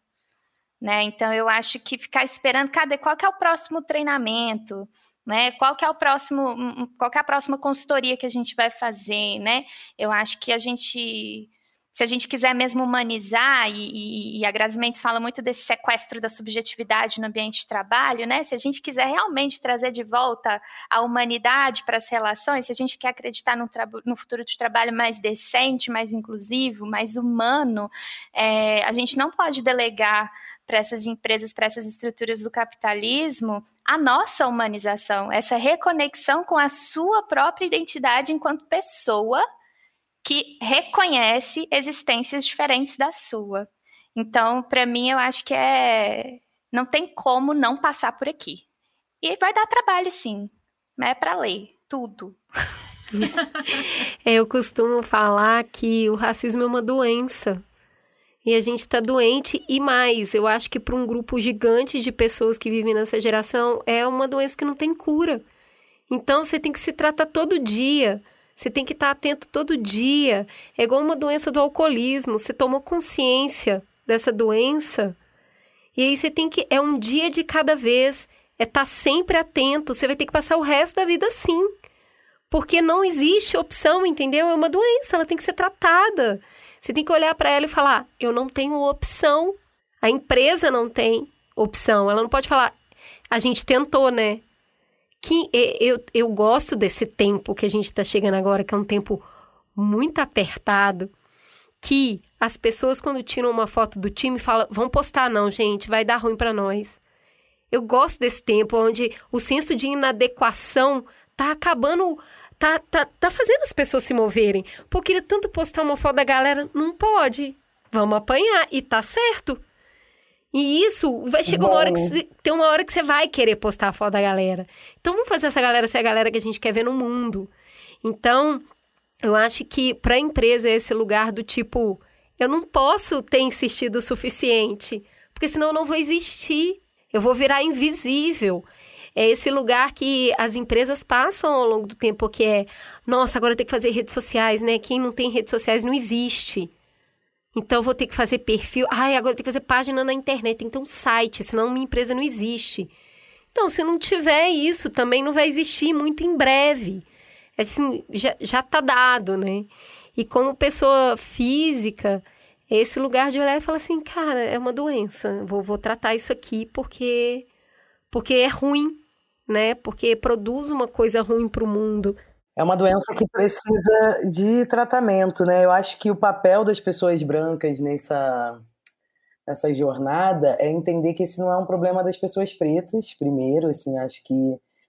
Né? Então eu acho que ficar esperando, cadê qual é o próximo treinamento, né? Qual é o próximo, qual que é a próxima consultoria que a gente vai fazer, né? Eu acho que a gente se a gente quiser mesmo humanizar, e, e, e a Grazi Mendes fala muito desse sequestro da subjetividade no ambiente de trabalho, né? Se a gente quiser realmente trazer de volta a humanidade para as relações, se a gente quer acreditar no futuro de trabalho mais decente, mais inclusivo, mais humano, é, a gente não pode delegar para essas empresas, para essas estruturas do capitalismo, a nossa humanização, essa reconexão com a sua própria identidade enquanto pessoa que reconhece existências diferentes da sua. Então, para mim, eu acho que é. Não tem como não passar por aqui. E vai dar trabalho, sim. Mas é para ler tudo. eu costumo falar que o racismo é uma doença. E a gente está doente e mais. Eu acho que para um grupo gigante de pessoas que vivem nessa geração é uma doença que não tem cura. Então você tem que se tratar todo dia. Você tem que estar atento todo dia. É igual uma doença do alcoolismo. Você tomou consciência dessa doença. E aí você tem que. É um dia de cada vez. É estar sempre atento. Você vai ter que passar o resto da vida assim. Porque não existe opção, entendeu? É uma doença, ela tem que ser tratada. Você tem que olhar para ela e falar: eu não tenho opção. A empresa não tem opção. Ela não pode falar: a gente tentou, né? que eu, eu gosto desse tempo que a gente está chegando agora, que é um tempo muito apertado, que as pessoas, quando tiram uma foto do time, falam: vão postar, não, gente, vai dar ruim para nós. Eu gosto desse tempo onde o senso de inadequação tá acabando, tá, tá, tá fazendo as pessoas se moverem. Pô, queria tanto postar uma foto da galera, não pode. Vamos apanhar, e tá certo. E isso vai chegar uma hora que você, tem uma hora que você vai querer postar a foto da galera. Então vamos fazer essa galera ser a galera que a gente quer ver no mundo. Então, eu acho que para a empresa é esse lugar do tipo, eu não posso ter insistido o suficiente, porque senão eu não vou existir. Eu vou virar invisível. É esse lugar que as empresas passam ao longo do tempo, que é, nossa, agora tem que fazer redes sociais, né? Quem não tem redes sociais não existe. Então, vou ter que fazer perfil. Ai, agora tem que fazer página na internet, um site, senão minha empresa não existe. Então, se não tiver isso, também não vai existir muito em breve. Assim, já, já tá dado, né? E como pessoa física, esse lugar de olhar e falar assim, cara, é uma doença. Vou, vou tratar isso aqui porque, porque é ruim, né? Porque produz uma coisa ruim para o mundo. É uma doença que precisa de tratamento, né? Eu acho que o papel das pessoas brancas nessa, nessa jornada é entender que esse não é um problema das pessoas pretas, primeiro, assim, acho que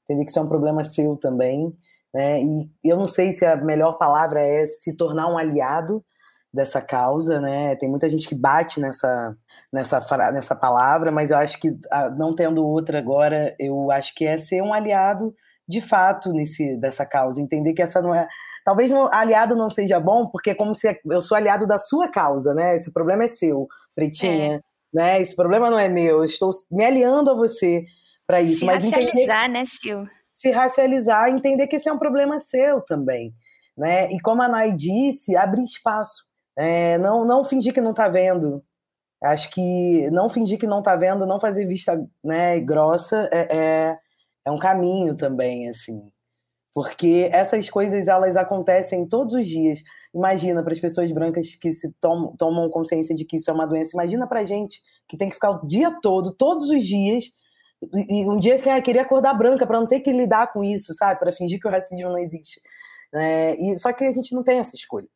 entender que isso é um problema seu também, né? E eu não sei se a melhor palavra é se tornar um aliado dessa causa, né? Tem muita gente que bate nessa, nessa, nessa palavra, mas eu acho que ah, não tendo outra agora, eu acho que é ser um aliado de fato nesse dessa causa, entender que essa não é talvez aliado não seja bom, porque é como se eu sou aliado da sua causa, né? Esse problema é seu, pretinha, é. né? Esse problema não é meu, eu estou me aliando a você para isso, se mas racializar, entender, né, Sil? Se racializar, entender que esse é um problema seu também, né? E como a Nai disse, abrir espaço, é, não não fingir que não está vendo. Acho que não fingir que não está vendo, não fazer vista né, grossa é, é é um caminho também, assim. Porque essas coisas, elas acontecem todos os dias. Imagina para as pessoas brancas que se tomam, tomam consciência de que isso é uma doença. Imagina para gente que tem que ficar o dia todo, todos os dias, e um dia assim, ah, queria acordar branca para não ter que lidar com isso, sabe? Para fingir que o racismo não existe. É, e, só que a gente não tem essa escolha.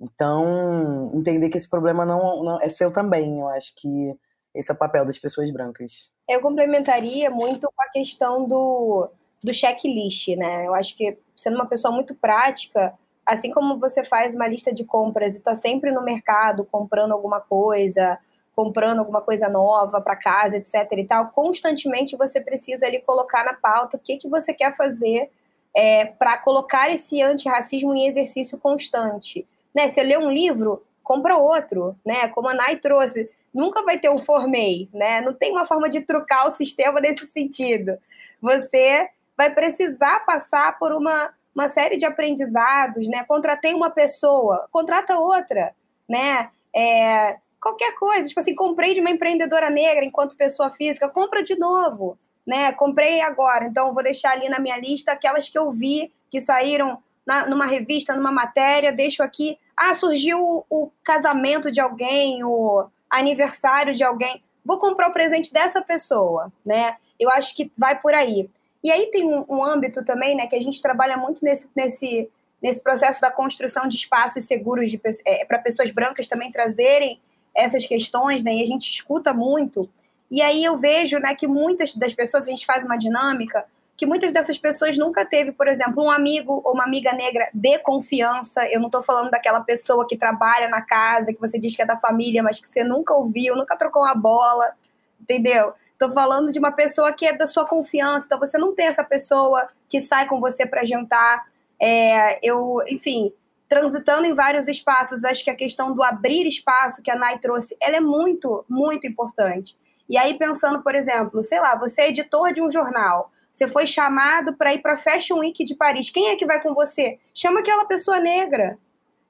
Então, entender que esse problema não, não é seu também. Eu acho que esse é o papel das pessoas brancas. Eu complementaria muito com a questão do, do checklist, né? Eu acho que sendo uma pessoa muito prática, assim como você faz uma lista de compras e está sempre no mercado comprando alguma coisa, comprando alguma coisa nova para casa, etc. e tal, constantemente você precisa ali colocar na pauta o que, que você quer fazer é, para colocar esse antirracismo em exercício constante. Né? Você lê um livro, compra outro, né? Como a Nai trouxe nunca vai ter um formei, né? Não tem uma forma de trucar o sistema nesse sentido. Você vai precisar passar por uma, uma série de aprendizados, né? Contratei uma pessoa, contrata outra, né? É, qualquer coisa, tipo assim, comprei de uma empreendedora negra enquanto pessoa física, compra de novo, né? Comprei agora, então vou deixar ali na minha lista aquelas que eu vi que saíram na, numa revista, numa matéria, deixo aqui. Ah, surgiu o, o casamento de alguém, o, aniversário de alguém, vou comprar o presente dessa pessoa, né? Eu acho que vai por aí. E aí tem um, um âmbito também, né, que a gente trabalha muito nesse, nesse, nesse processo da construção de espaços seguros é, para pessoas brancas também trazerem essas questões, né? E a gente escuta muito. E aí eu vejo, né, que muitas das pessoas a gente faz uma dinâmica que muitas dessas pessoas nunca teve, por exemplo, um amigo ou uma amiga negra de confiança. Eu não estou falando daquela pessoa que trabalha na casa, que você diz que é da família, mas que você nunca ouviu, nunca trocou uma bola, entendeu? Estou falando de uma pessoa que é da sua confiança, então você não tem essa pessoa que sai com você para jantar. É, eu, enfim, transitando em vários espaços, acho que a questão do abrir espaço que a Nai trouxe, ela é muito, muito importante. E aí, pensando, por exemplo, sei lá, você é editor de um jornal, você foi chamado para ir para a Fashion Week de Paris. Quem é que vai com você? Chama aquela pessoa negra.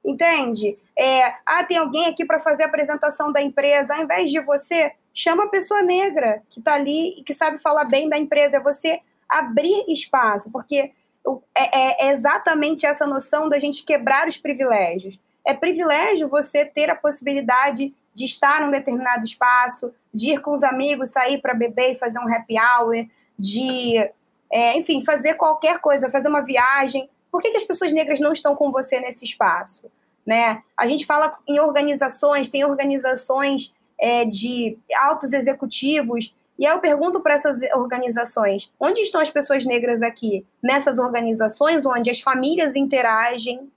Entende? É, ah, tem alguém aqui para fazer a apresentação da empresa. Ao invés de você, chama a pessoa negra que está ali e que sabe falar bem da empresa. É você abrir espaço, porque é, é, é exatamente essa noção da gente quebrar os privilégios. É privilégio você ter a possibilidade de estar num determinado espaço, de ir com os amigos, sair para beber e fazer um happy hour, de, é, enfim, fazer qualquer coisa, fazer uma viagem. Por que, que as pessoas negras não estão com você nesse espaço? Né? A gente fala em organizações, tem organizações é, de altos executivos, e aí eu pergunto para essas organizações: onde estão as pessoas negras aqui? Nessas organizações onde as famílias interagem,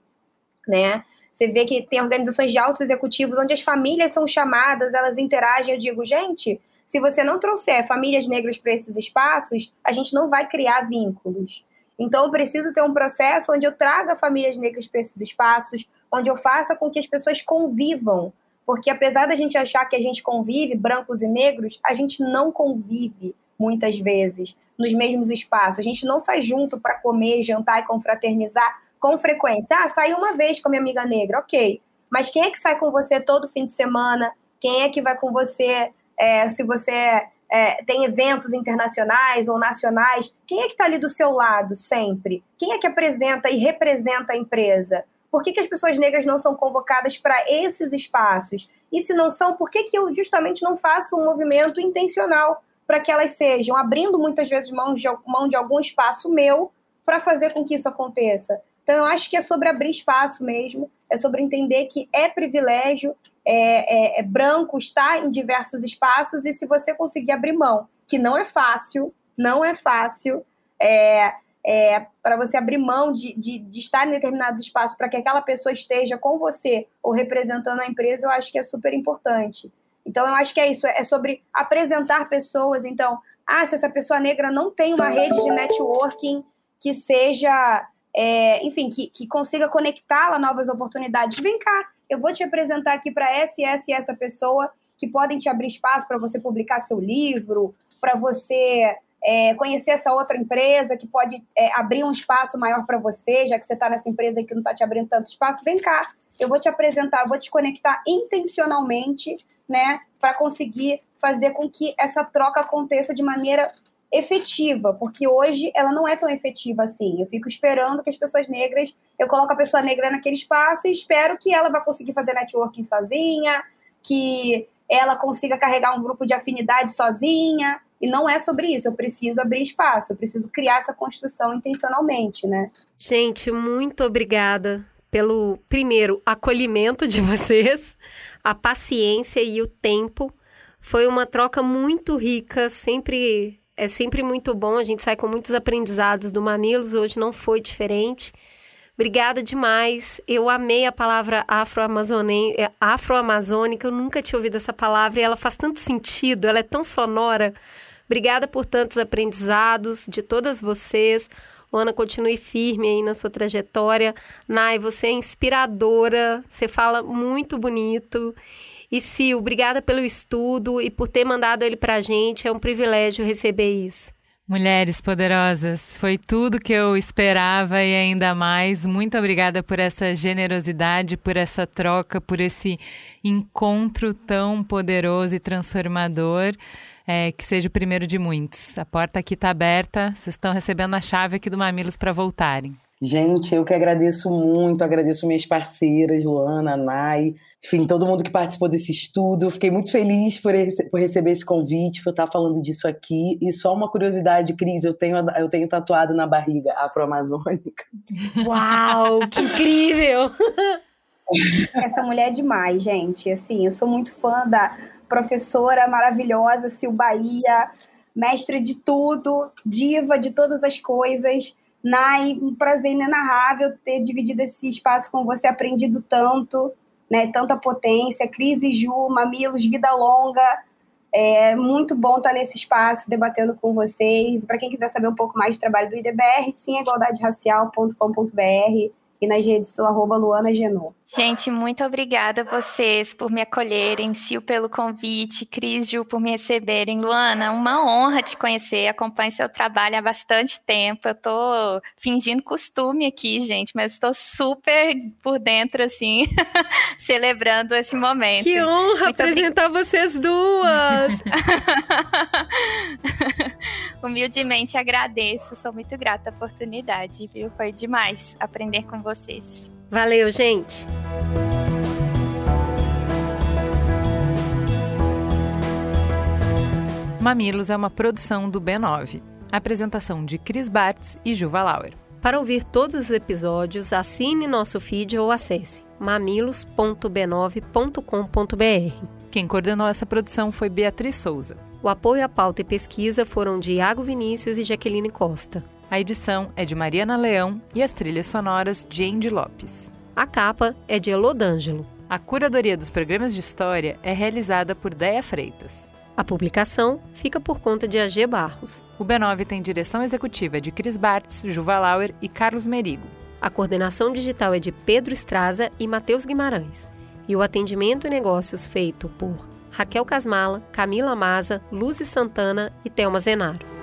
né? Você vê que tem organizações de altos executivos onde as famílias são chamadas, elas interagem. Eu digo, gente, se você não trouxer famílias negras para esses espaços, a gente não vai criar vínculos. Então, eu preciso ter um processo onde eu traga famílias negras para esses espaços, onde eu faça com que as pessoas convivam. Porque, apesar da gente achar que a gente convive, brancos e negros, a gente não convive muitas vezes nos mesmos espaços. A gente não sai junto para comer, jantar e confraternizar com frequência. Ah, saí uma vez com minha amiga negra, ok. Mas quem é que sai com você todo fim de semana? Quem é que vai com você é, se você é, tem eventos internacionais ou nacionais, quem é que está ali do seu lado sempre? Quem é que apresenta e representa a empresa? Por que, que as pessoas negras não são convocadas para esses espaços? E se não são, por que, que eu justamente não faço um movimento intencional para que elas sejam, abrindo muitas vezes mão de, mão de algum espaço meu para fazer com que isso aconteça? Então, eu acho que é sobre abrir espaço mesmo, é sobre entender que é privilégio, é, é, é branco estar em diversos espaços, e se você conseguir abrir mão, que não é fácil, não é fácil, é, é, para você abrir mão de, de, de, estar em determinados espaços para que aquela pessoa esteja com você ou representando a empresa, eu acho que é super importante. Então, eu acho que é isso, é sobre apresentar pessoas. Então, ah, se essa pessoa negra não tem uma rede de networking que seja, é, enfim, que, que consiga conectá-la a novas oportunidades, vem cá, eu vou te apresentar aqui para essa essa e essa pessoa que podem te abrir espaço para você publicar seu livro, para você é, conhecer essa outra empresa que pode é, abrir um espaço maior para você, já que você está nessa empresa que não está te abrindo tanto espaço, vem cá, eu vou te apresentar, vou te conectar intencionalmente, né, para conseguir fazer com que essa troca aconteça de maneira efetiva, porque hoje ela não é tão efetiva assim. Eu fico esperando que as pessoas negras, eu coloco a pessoa negra naquele espaço e espero que ela vá conseguir fazer networking sozinha, que ela consiga carregar um grupo de afinidade sozinha, e não é sobre isso, eu preciso abrir espaço, eu preciso criar essa construção intencionalmente, né? Gente, muito obrigada pelo primeiro acolhimento de vocês, a paciência e o tempo. Foi uma troca muito rica, sempre é sempre muito bom, a gente sai com muitos aprendizados do Mamilos, hoje não foi diferente. Obrigada demais. Eu amei a palavra afro-amazônica, afro eu nunca tinha ouvido essa palavra e ela faz tanto sentido, ela é tão sonora. Obrigada por tantos aprendizados de todas vocês. Luana, continue firme aí na sua trajetória. Nai, você é inspiradora, você fala muito bonito. E Sil, obrigada pelo estudo e por ter mandado ele pra gente. É um privilégio receber isso. Mulheres poderosas, foi tudo que eu esperava e ainda mais. Muito obrigada por essa generosidade, por essa troca, por esse encontro tão poderoso e transformador é, que seja o primeiro de muitos. A porta aqui está aberta, vocês estão recebendo a chave aqui do Mamilos para voltarem. Gente, eu que agradeço muito, agradeço minhas parceiras, Luana, Nai, enfim, todo mundo que participou desse estudo. Fiquei muito feliz por, rece por receber esse convite, por estar falando disso aqui. E só uma curiosidade, Cris, eu tenho, eu tenho tatuado na barriga afro-amazônica. Uau, que incrível! Essa mulher é demais, gente. Assim, eu sou muito fã da professora maravilhosa, Sil Bahia, mestre de tudo, diva de todas as coisas. Nai, um prazer inenarrável ter dividido esse espaço com você, aprendido tanto, né? Tanta potência. Cris e Ju, Mamilos, vida longa. É muito bom estar nesse espaço debatendo com vocês. Para quem quiser saber um pouco mais do trabalho do IDBR, sim, igualdaderacial.com.br e nas redes sou arroba Luana Genô. Gente, muito obrigada a vocês por me acolherem, Sil pelo convite, Cris Ju por me receberem. Luana, uma honra te conhecer, acompanho seu trabalho há bastante tempo. Eu tô fingindo costume aqui, gente, mas estou super por dentro, assim, celebrando esse momento. Que honra muito apresentar obrig... vocês duas! Humildemente agradeço, sou muito grata à oportunidade, viu? Foi demais aprender com vocês. Valeu, gente! Mamilos é uma produção do B9. Apresentação de Cris Bartz e Juva Lauer. Para ouvir todos os episódios, assine nosso feed ou acesse mamilos.b9.com.br. Quem coordenou essa produção foi Beatriz Souza. O apoio à pauta e pesquisa foram de Iago Vinícius e Jaqueline Costa. A edição é de Mariana Leão e as trilhas sonoras de Andy Lopes. A capa é de Elodângelo. A curadoria dos programas de história é realizada por Deia Freitas. A publicação fica por conta de AG Barros. O B9 tem direção executiva de Cris Bartz, Juva Lauer e Carlos Merigo. A coordenação digital é de Pedro Estraza e Matheus Guimarães. E o atendimento e negócios feito por Raquel Casmala, Camila Maza, Luzi Santana e Thelma Zenaro.